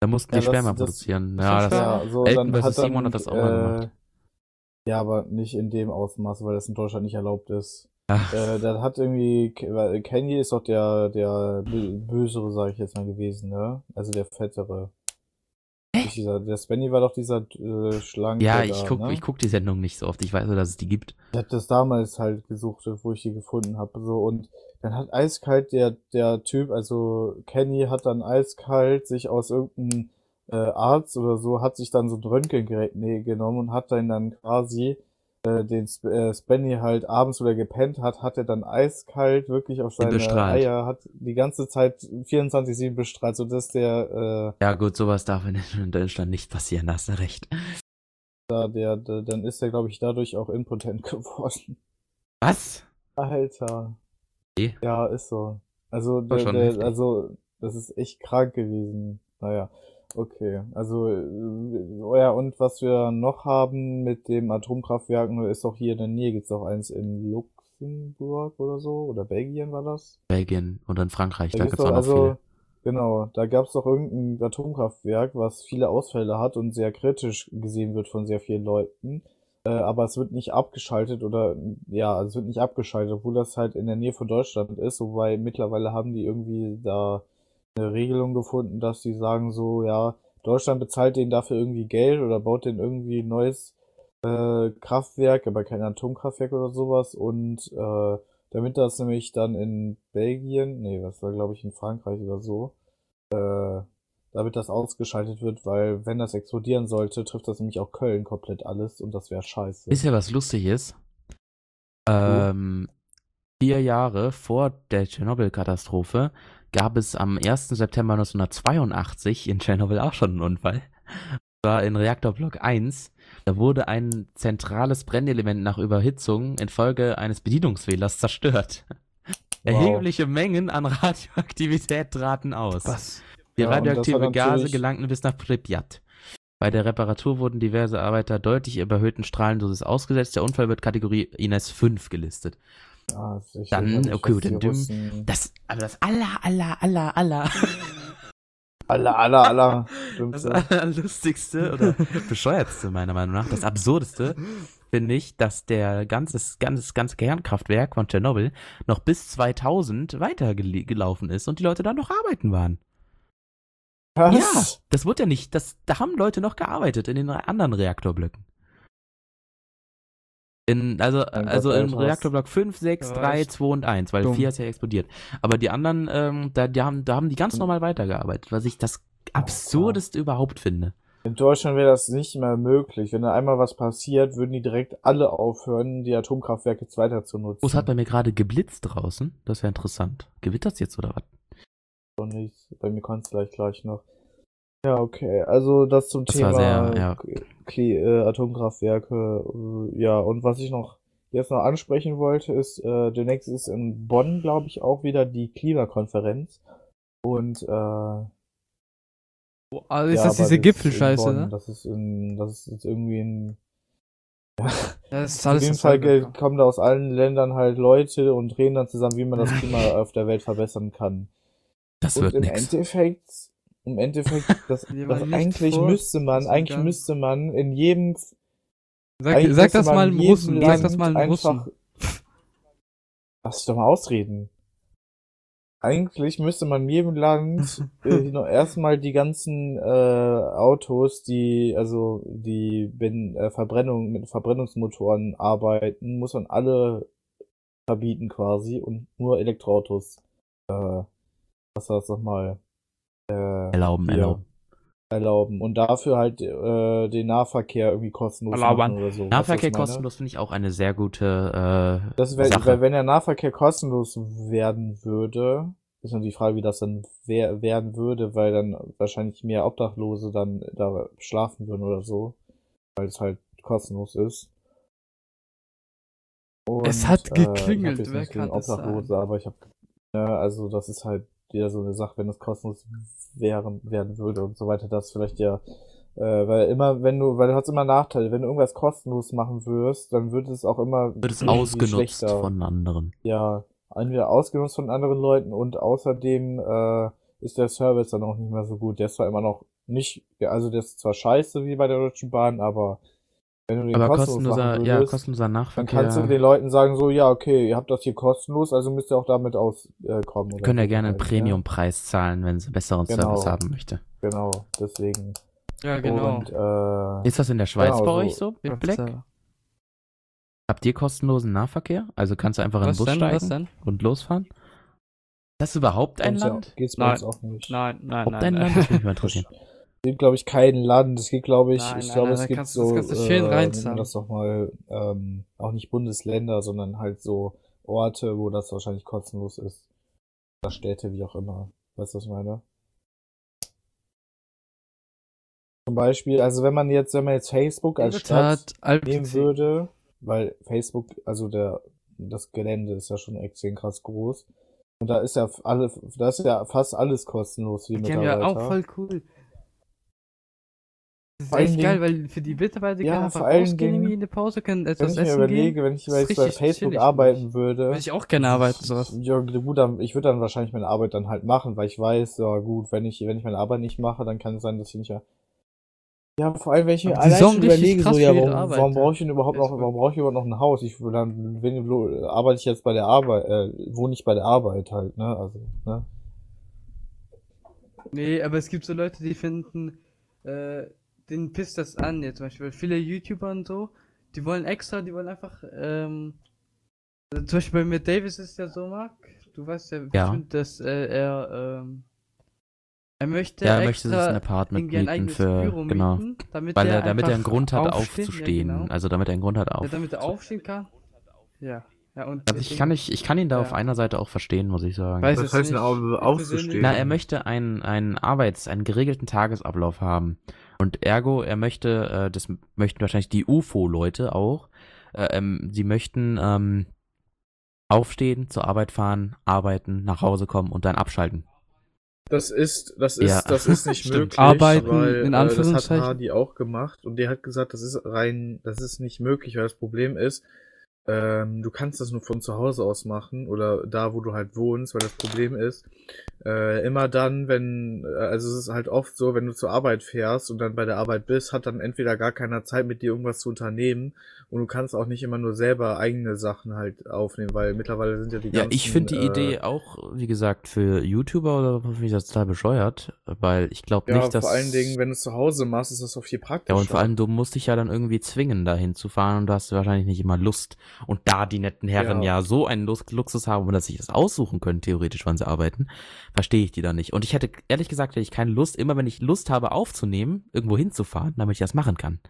Da mussten Ja, die Sperma das- produzieren. das Ja, das, ja- so, Elton vs. Simon hat das auch mal gemacht. Ja, aber nicht in dem Ausmaß, weil das in Deutschland nicht erlaubt ist. Äh, dann hat irgendwie, Kenny ist doch der, der bö- bösere, sage ich jetzt mal gewesen, ne? Also der fettere. Dieser, der Spenny war doch dieser äh, schlanke. ja, da, ich guck, ne? ich guck die Sendung nicht so oft. Ich weiß nur, dass es die gibt. Ich hab das damals halt gesucht, wo ich die gefunden habe. So, und dann hat eiskalt der, der Typ, also Kenny hat dann eiskalt sich aus irgendeinem äh, Arzt oder so, hat sich dann so ein Röntgengerät nee, genommen und hat dann dann quasi äh, den Sp äh, Spenny halt abends oder gepennt hat, hat er dann eiskalt wirklich auf seine bestrahlt. Eier, hat die ganze Zeit 24-7 bestrahlt, so dass der, Ja, gut, sowas darf in Deutschland nicht passieren, hast du recht. äh, da, der, der, dann ist er, glaube ich, dadurch auch impotent geworden. Was? Alter. Eh. Ja, ist so. Also, der, der, also, das ist echt krank gewesen. Naja, okay. Also, äh, ja, und was wir noch haben mit dem Atomkraftwerken, ist auch hier in der Nähe, gibt's auch eins in Luxemburg oder so, oder Belgien war das? Belgien und dann Frankreich, da, Da gibt's auch noch also, viele. genau, da gab's doch irgendein Atomkraftwerk, was viele Ausfälle hat und sehr kritisch gesehen wird von sehr vielen Leuten. Äh, aber es wird nicht abgeschaltet oder, ja, es wird nicht abgeschaltet, obwohl das halt in der Nähe von Deutschland ist, wobei mittlerweile haben die irgendwie da eine Regelung gefunden, dass die sagen so, ja, Deutschland bezahlt denen dafür irgendwie Geld oder baut denen irgendwie ein neues äh, Kraftwerk, aber kein Atomkraftwerk oder sowas und äh, damit das nämlich dann in Belgien, nee, das war glaube ich in Frankreich oder so, äh, damit das ausgeschaltet wird, weil wenn das explodieren sollte, trifft das nämlich auch Köln komplett alles und das wäre scheiße. Wisst ihr, was lustig ist? Ähm, vier Jahre vor der Tschernobyl-Katastrophe gab es am 1. September 1982 in Tschernobyl auch schon einen Unfall. war in Reaktorblock 1. Da wurde ein zentrales Brennelement nach Überhitzung infolge eines Bedienungsfehlers zerstört. Wow. Erhebliche Mengen an Radioaktivität traten aus. Was? Die Ja, und das radioaktive war Gase gelangten bis nach Pripyat. Bei der Reparatur wurden diverse Arbeiter deutlich überhöhten Strahlendosis ausgesetzt. Der Unfall wird Kategorie INS 5 gelistet. Ich Dann, okay, dann düm- Russen- Das, aber das aller, aller, aller, aller, Aller, aller, aller. das allerlustigste oder bescheuertste meiner Meinung nach, das absurdeste, finde ich, dass der ganze, ganze, ganze Kernkraftwerk von Tschernobyl noch bis 2000 weitergelaufen ist und die Leute da noch arbeiten waren. Was? Ja, das wurde ja nicht, das, da haben Leute noch gearbeitet in den anderen Reaktorblöcken. In, also, Mein also im Reaktorblock 5, 6, Ja, 3, echt 2 und 1, weil dumm. 4 ist ja explodiert. Aber die anderen, ähm, da, die haben, da haben die ganz normal weitergearbeitet, was ich das absurdeste überhaupt finde. In Deutschland wäre das nicht mehr möglich. Wenn da einmal was passiert, würden die direkt alle aufhören, die Atomkraftwerke jetzt weiter zu nutzen. Oh, es hat bei mir gerade geblitzt draußen. Das wäre interessant. Gewittert's jetzt oder was? Doch nichts. Bei mir kommt es gleich gleich noch. Ja, okay. Also das zum Das Thema sehr, ja. Kli äh, Atomkraftwerke. Äh, ja, und was ich noch jetzt noch ansprechen wollte, ist, äh, demnächst ist in Bonn, glaube ich, auch wieder die Klimakonferenz. Und äh, Also ist ja, das aber diese in Gipfelscheiße, Bonn. ne? Das ist in, das ist jetzt irgendwie ein Das ist Auf jeden Fall dasselbe. ge- kommen da aus allen Ländern halt Leute und reden dann zusammen, wie man das Klima auf der Welt verbessern kann. Das und wird im nix. Endeffekt, im Endeffekt, das, das eigentlich vor, müsste man, eigentlich gar- müsste man in jedem, Sag, sag das mal im Russen. Sag das Land mal im Russen. lass dich doch mal ausreden. Eigentlich müsste man in jedem Land äh, erstmal die ganzen äh, Autos, die also die ben, äh, Verbrennung mit Verbrennungsmotoren arbeiten, muss man alle verbieten quasi und nur Elektroautos. Äh, was war das nochmal? Äh, Erlauben, hier erlauben. erlauben und dafür halt äh, den Nahverkehr irgendwie kostenlos Erlauben. machen oder so. Nahverkehr kostenlos finde ich auch eine sehr gute äh, Das wär, Sache. weil wenn der Nahverkehr kostenlos werden würde, ist nur die Frage, wie das dann wer, werden würde, weil dann wahrscheinlich mehr Obdachlose dann da schlafen würden oder so, weil es halt kostenlos ist. Und, Es hat äh, ich geklingelt, wer kann das Obdachlose, aber ich habe, ja, also das ist halt wieder so eine Sache, wenn es kostenlos wären, werden würde und so weiter, das vielleicht ja äh, weil immer, wenn du, weil du hast immer Nachteile, wenn du irgendwas kostenlos machen wirst, dann wird es auch immer wird es ausgenutzt schlechter. von anderen. Ja, entweder ausgenutzt von anderen Leuten und außerdem äh, ist der Service dann auch nicht mehr so gut. Der ist zwar immer noch nicht, also der ist zwar scheiße wie bei der Deutschen Bahn, aber wenn du den Aber kostenlos kostenloser, machen ja, würdest, kostenloser dann Nahverkehr. kannst du den Leuten sagen so, ja, okay, ihr habt das hier kostenlos, also müsst ihr auch damit auskommen. Äh, können ja gerne einen Premiumpreis zahlen, wenn sie besseren Genau. Service haben möchte. Genau, deswegen. Ja, genau. Und äh, Ist das in der Schweiz Genau, bei so- euch so mit Black? Was Habt ihr kostenlosen Nahverkehr? Also kannst du einfach in den Bus denn? steigen Was und losfahren? Ist das überhaupt ein sonst ja- Land? geht's bei Nein. uns auch nicht. Nein, nein, Überhaupt nein. ein Land? Das würde mich mal interessieren. Es gibt, glaube ich, kein Land. Es gibt, glaube ich, Nein, ich nein, glaube, nein, es gibt kannst so, das kannst du schön äh, nennen wir das doch mal, ähm, auch nicht Bundesländer, sondern halt so Orte, wo das wahrscheinlich kostenlos ist. Oder Städte, wie auch immer. Weißt du, was ich meine? Zum Beispiel, also wenn man jetzt, wenn man jetzt Facebook als Stadt nehmen würde, weil Facebook, also der, das Gelände ist ja schon extrem krass groß. Und da ist ja alle, da ist ja fast alles kostenlos wie Die haben ja auch voll cool. Das ist Vor allen echt Dingen- geil, weil für die Mitarbeiter Ja, können einfach rausgehen Dingen, irgendwie in der Pause, können Wenn etwas ich mir essen überlege, gehen. wenn ich jetzt bei Facebook arbeiten würde, Würde ich auch gerne arbeiten, sowas. ja, gut, dann, ich würde dann wahrscheinlich meine Arbeit dann halt machen, weil ich weiß, ja gut, wenn ich, wenn ich meine Arbeit nicht mache, dann kann es sein, dass ich nicht mehr. Ja, vor allem, wenn ich mir allein überlege, so, ja, warum, Arbeit, warum brauche ich denn überhaupt noch, warum brauche ich überhaupt noch ein Haus? Ich, dann, wenn, arbeite ich jetzt bei der Arbeit, äh, wohne ich bei der Arbeit halt, ne, also, ne. Nee, aber es gibt so Leute, die finden, äh, denen pisst das an, jetzt zum Beispiel viele YouTuber und so, die wollen extra, die wollen einfach, ähm, also zum Beispiel bei Matt Davis ist ja so, Marc, du weißt ja, Ja. bestimmt, dass äh, er, ähm, er möchte Ja, er möchte sich extra ein Apartment mieten eigenes für, Büro genau. mieten, damit Weil er, damit er einen Grund hat, aufstehen- aufzustehen. Ja, genau. Also damit er einen Grund hat, ja, auf. damit er aufstehen kann. Ja, ja, und Also ich kann, nicht, ich kann ihn da Ja. auf einer Seite auch verstehen, muss ich sagen. Weiß Was es heißt denn nicht. auf- Ich aufzustehen? Na, er möchte einen, einen Arbeits-, einen geregelten Tagesablauf haben. Und ergo, er möchte, äh, das möchten wahrscheinlich die UFO-Leute auch, äh, ähm, sie möchten ähm, aufstehen, zur Arbeit fahren, arbeiten, nach Hause kommen und dann abschalten. Das ist, das ist, Ja. das ist nicht möglich. Arbeiten, weil, in äh, Das Anführungszeichen. hat Hardy auch gemacht und der hat gesagt, das ist rein, das ist nicht möglich, weil das Problem ist, ähm, du kannst das nur von zu Hause aus machen oder da, wo du halt wohnst, weil das Problem ist, äh, immer dann, wenn, äh, also es ist halt oft so, wenn du zur Arbeit fährst und dann bei der Arbeit bist, hat dann entweder gar keiner Zeit mit dir irgendwas zu unternehmen und du kannst auch nicht immer nur selber eigene Sachen halt aufnehmen, weil mittlerweile sind ja die Ja, ganzen, ich finde die äh, Idee auch, wie gesagt, für YouTuber oder finde ich das total bescheuert, weil ich glaube Ja, nicht, dass. vor allen Dingen, wenn du es zu Hause machst, ist das auch viel praktischer. Ja, und vor allem, du musst dich ja dann irgendwie zwingen, dahin zu fahren und du hast wahrscheinlich nicht immer Lust. Und da die netten Herren ja, Ja. so einen Lux Luxus haben, dass sie das aussuchen können, theoretisch, wann sie arbeiten, verstehe ich die da nicht. Und ich hätte, ehrlich gesagt, hätte ich keine Lust, immer wenn ich Lust habe aufzunehmen, irgendwo hinzufahren, damit ich das machen kann.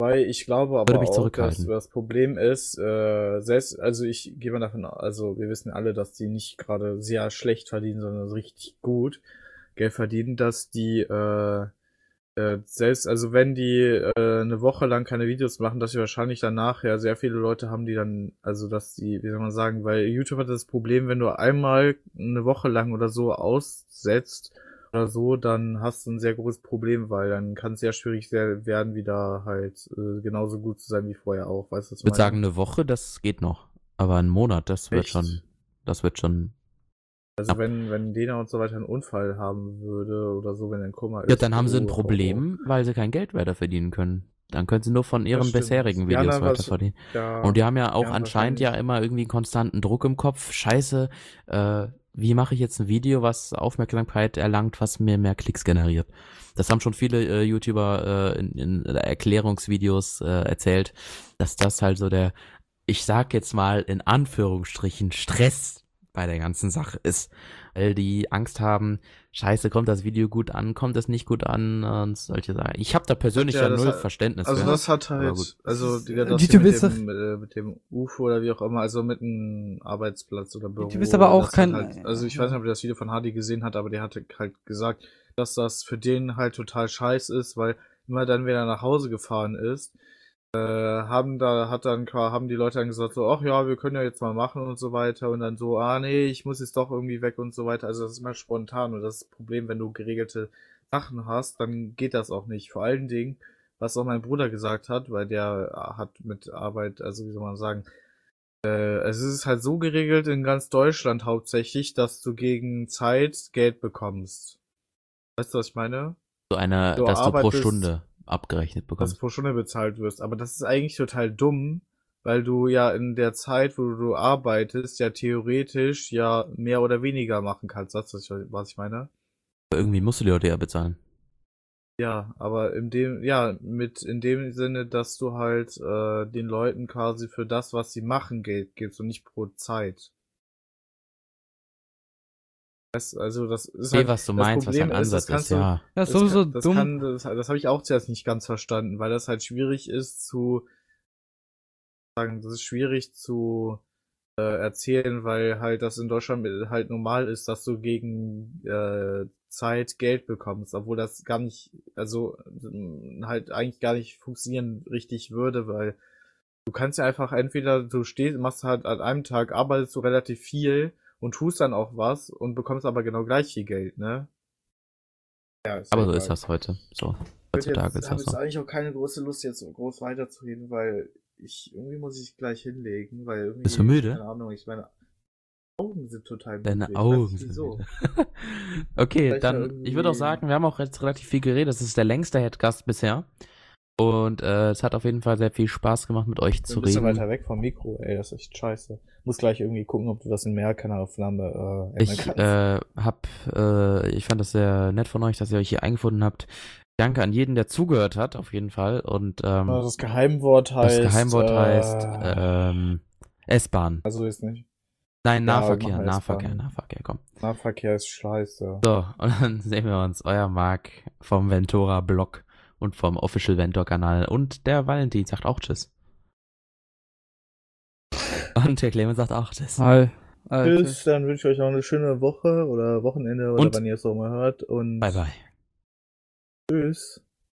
Weil ich glaube aber mich auch, dass das Problem ist, äh, selbst, also ich gehe mal davon, also wir wissen alle, dass die nicht gerade sehr schlecht verdienen, sondern richtig gut Geld verdienen, dass die äh, äh, selbst, also wenn die äh, eine Woche lang keine Videos machen, dass sie wahrscheinlich danach ja sehr viele Leute haben, die dann, also dass die, wie soll man sagen, weil YouTube hat das Problem, wenn du einmal eine Woche lang oder so aussetzt oder so, dann hast du ein sehr großes Problem, weil dann kann es sehr schwierig sehr werden, wieder halt äh, genauso gut zu sein wie vorher auch. Weißt du, Ich würde sagen, eine Woche, das geht noch. Aber ein Monat, das wird Echt? schon, das wird schon. Also Ja. wenn, wenn Dena und so weiter einen Unfall haben würde oder so, wenn er in Koma ist. Ja, dann haben sie ein Problem, weil sie kein Geld weiter verdienen können. Dann können sie nur von ihren bisherigen Videos was- weiter verdienen. Ja, Und die haben ja auch ja, anscheinend ja immer irgendwie einen konstanten Druck im Kopf. Scheiße, äh, wie mache ich jetzt ein Video, was Aufmerksamkeit erlangt, was mir mehr Klicks generiert? Das haben schon viele äh, YouTuber äh, in, in Erklärungsvideos äh, erzählt, dass das halt so der, ich sag jetzt mal in Anführungsstrichen, Stress bei der ganzen Sache ist. Weil die Angst haben, scheiße, kommt das Video gut an, kommt es nicht gut an und solche Sachen. Ich habe da persönlich Ja, ja, null hat- Verständnis Also für. das hat halt, also Digga, das hier ist mit dem, äh, mit dem UFO oder wie auch immer, also mit einem Arbeitsplatz oder Büro. YouTube ist aber auch kein- halt, also ich weiß nicht, ob ihr das Video von Hardy gesehen hat, aber der hatte halt gesagt, dass das für den halt total scheiß ist, weil immer dann, wenn er nach Hause gefahren ist, haben da, hat dann, haben die Leute dann gesagt so, ach ja, wir können ja jetzt mal machen und so weiter und dann so, ah nee, ich muss jetzt doch irgendwie weg und so weiter. Also das ist immer spontan und das ist das Problem, wenn du geregelte Sachen hast, dann geht das auch nicht. Vor allen Dingen, was auch mein Bruder gesagt hat, weil der hat mit Arbeit, also wie soll man sagen, äh, es ist halt so geregelt in ganz Deutschland hauptsächlich, dass du gegen Zeit Geld bekommst. Weißt du, was ich meine? so eine, du dass du pro Stunde abgerechnet dass bekommst. du pro Stunde bezahlt wirst. Aber das ist eigentlich total dumm, weil du ja in der Zeit, wo du arbeitest, ja theoretisch ja mehr oder weniger machen kannst. Weißt du, was ich- meine? Irgendwie musst du die Leute ja bezahlen. Ja, aber in dem, ja, mit in dem Sinne, dass du halt äh, den Leuten quasi für das, was sie machen, Geld gibst und nicht pro Zeit. Das, also das ist Ich sehe, halt, was du das meinst, was Problem dein ist, das Ansatz ist, du- ja. Das ist sowieso kann, das dumm. Kann, das das habe ich auch zuerst nicht ganz verstanden, weil das halt schwierig ist zu sagen, das ist schwierig zu äh, erzählen, weil halt das in Deutschland halt normal ist, dass du gegen äh, Zeit Geld bekommst, obwohl das gar nicht, also äh, halt eigentlich gar nicht funktionieren richtig würde, weil du kannst ja einfach entweder du stehst, machst halt an einem Tag arbeitest du relativ viel und tust dann auch was und bekommst aber genau gleich viel Geld, ne? Ja, Aber so ist das heute. So. Ich Heutzutage jetzt, ist habe das jetzt so. eigentlich auch keine große Lust, jetzt so groß weiterzureden, weil ich irgendwie muss ich gleich hinlegen, weil irgendwie. Bist du müde? Keine Ahnung, ich meine Augen sind total Deine müde. Ich weiß Augen sind müde. okay, Vielleicht dann, irgendwie- ich würde auch sagen, wir haben auch jetzt relativ viel geredet. Das ist der längste Headcast bisher. Und äh, es hat auf jeden Fall sehr viel Spaß gemacht, mit euch zu ein bisschen reden. weiter weg vom Mikro, ey, das ist echt scheiße. Muss gleich irgendwie gucken, ob du das in Mehrkanalaufnahme äh, Ich äh, hab, äh, ich fand das sehr nett von euch, dass ihr euch hier eingefunden habt. Danke an jeden, der zugehört hat, auf jeden Fall. Und ähm, das Geheimwort das heißt. Geheimwort äh, heißt ähm, S-Bahn. Also ist nicht. Nein, Ja, Nahverkehr, Nahverkehr. Nahverkehr, komm. Nahverkehr ist scheiße. So, und dann sehen wir uns, euer Marc vom Ventura-Blog und vom Official Ventor-Kanal. Und der Valentin sagt auch Tschüss. Und der Clemens sagt auch Tschüss. Hi. Alter. Tschüss, dann wünsche ich euch auch eine schöne Woche oder Wochenende oder Und- wann ihr es auch mal hört. Und Bye, bye. tschüss.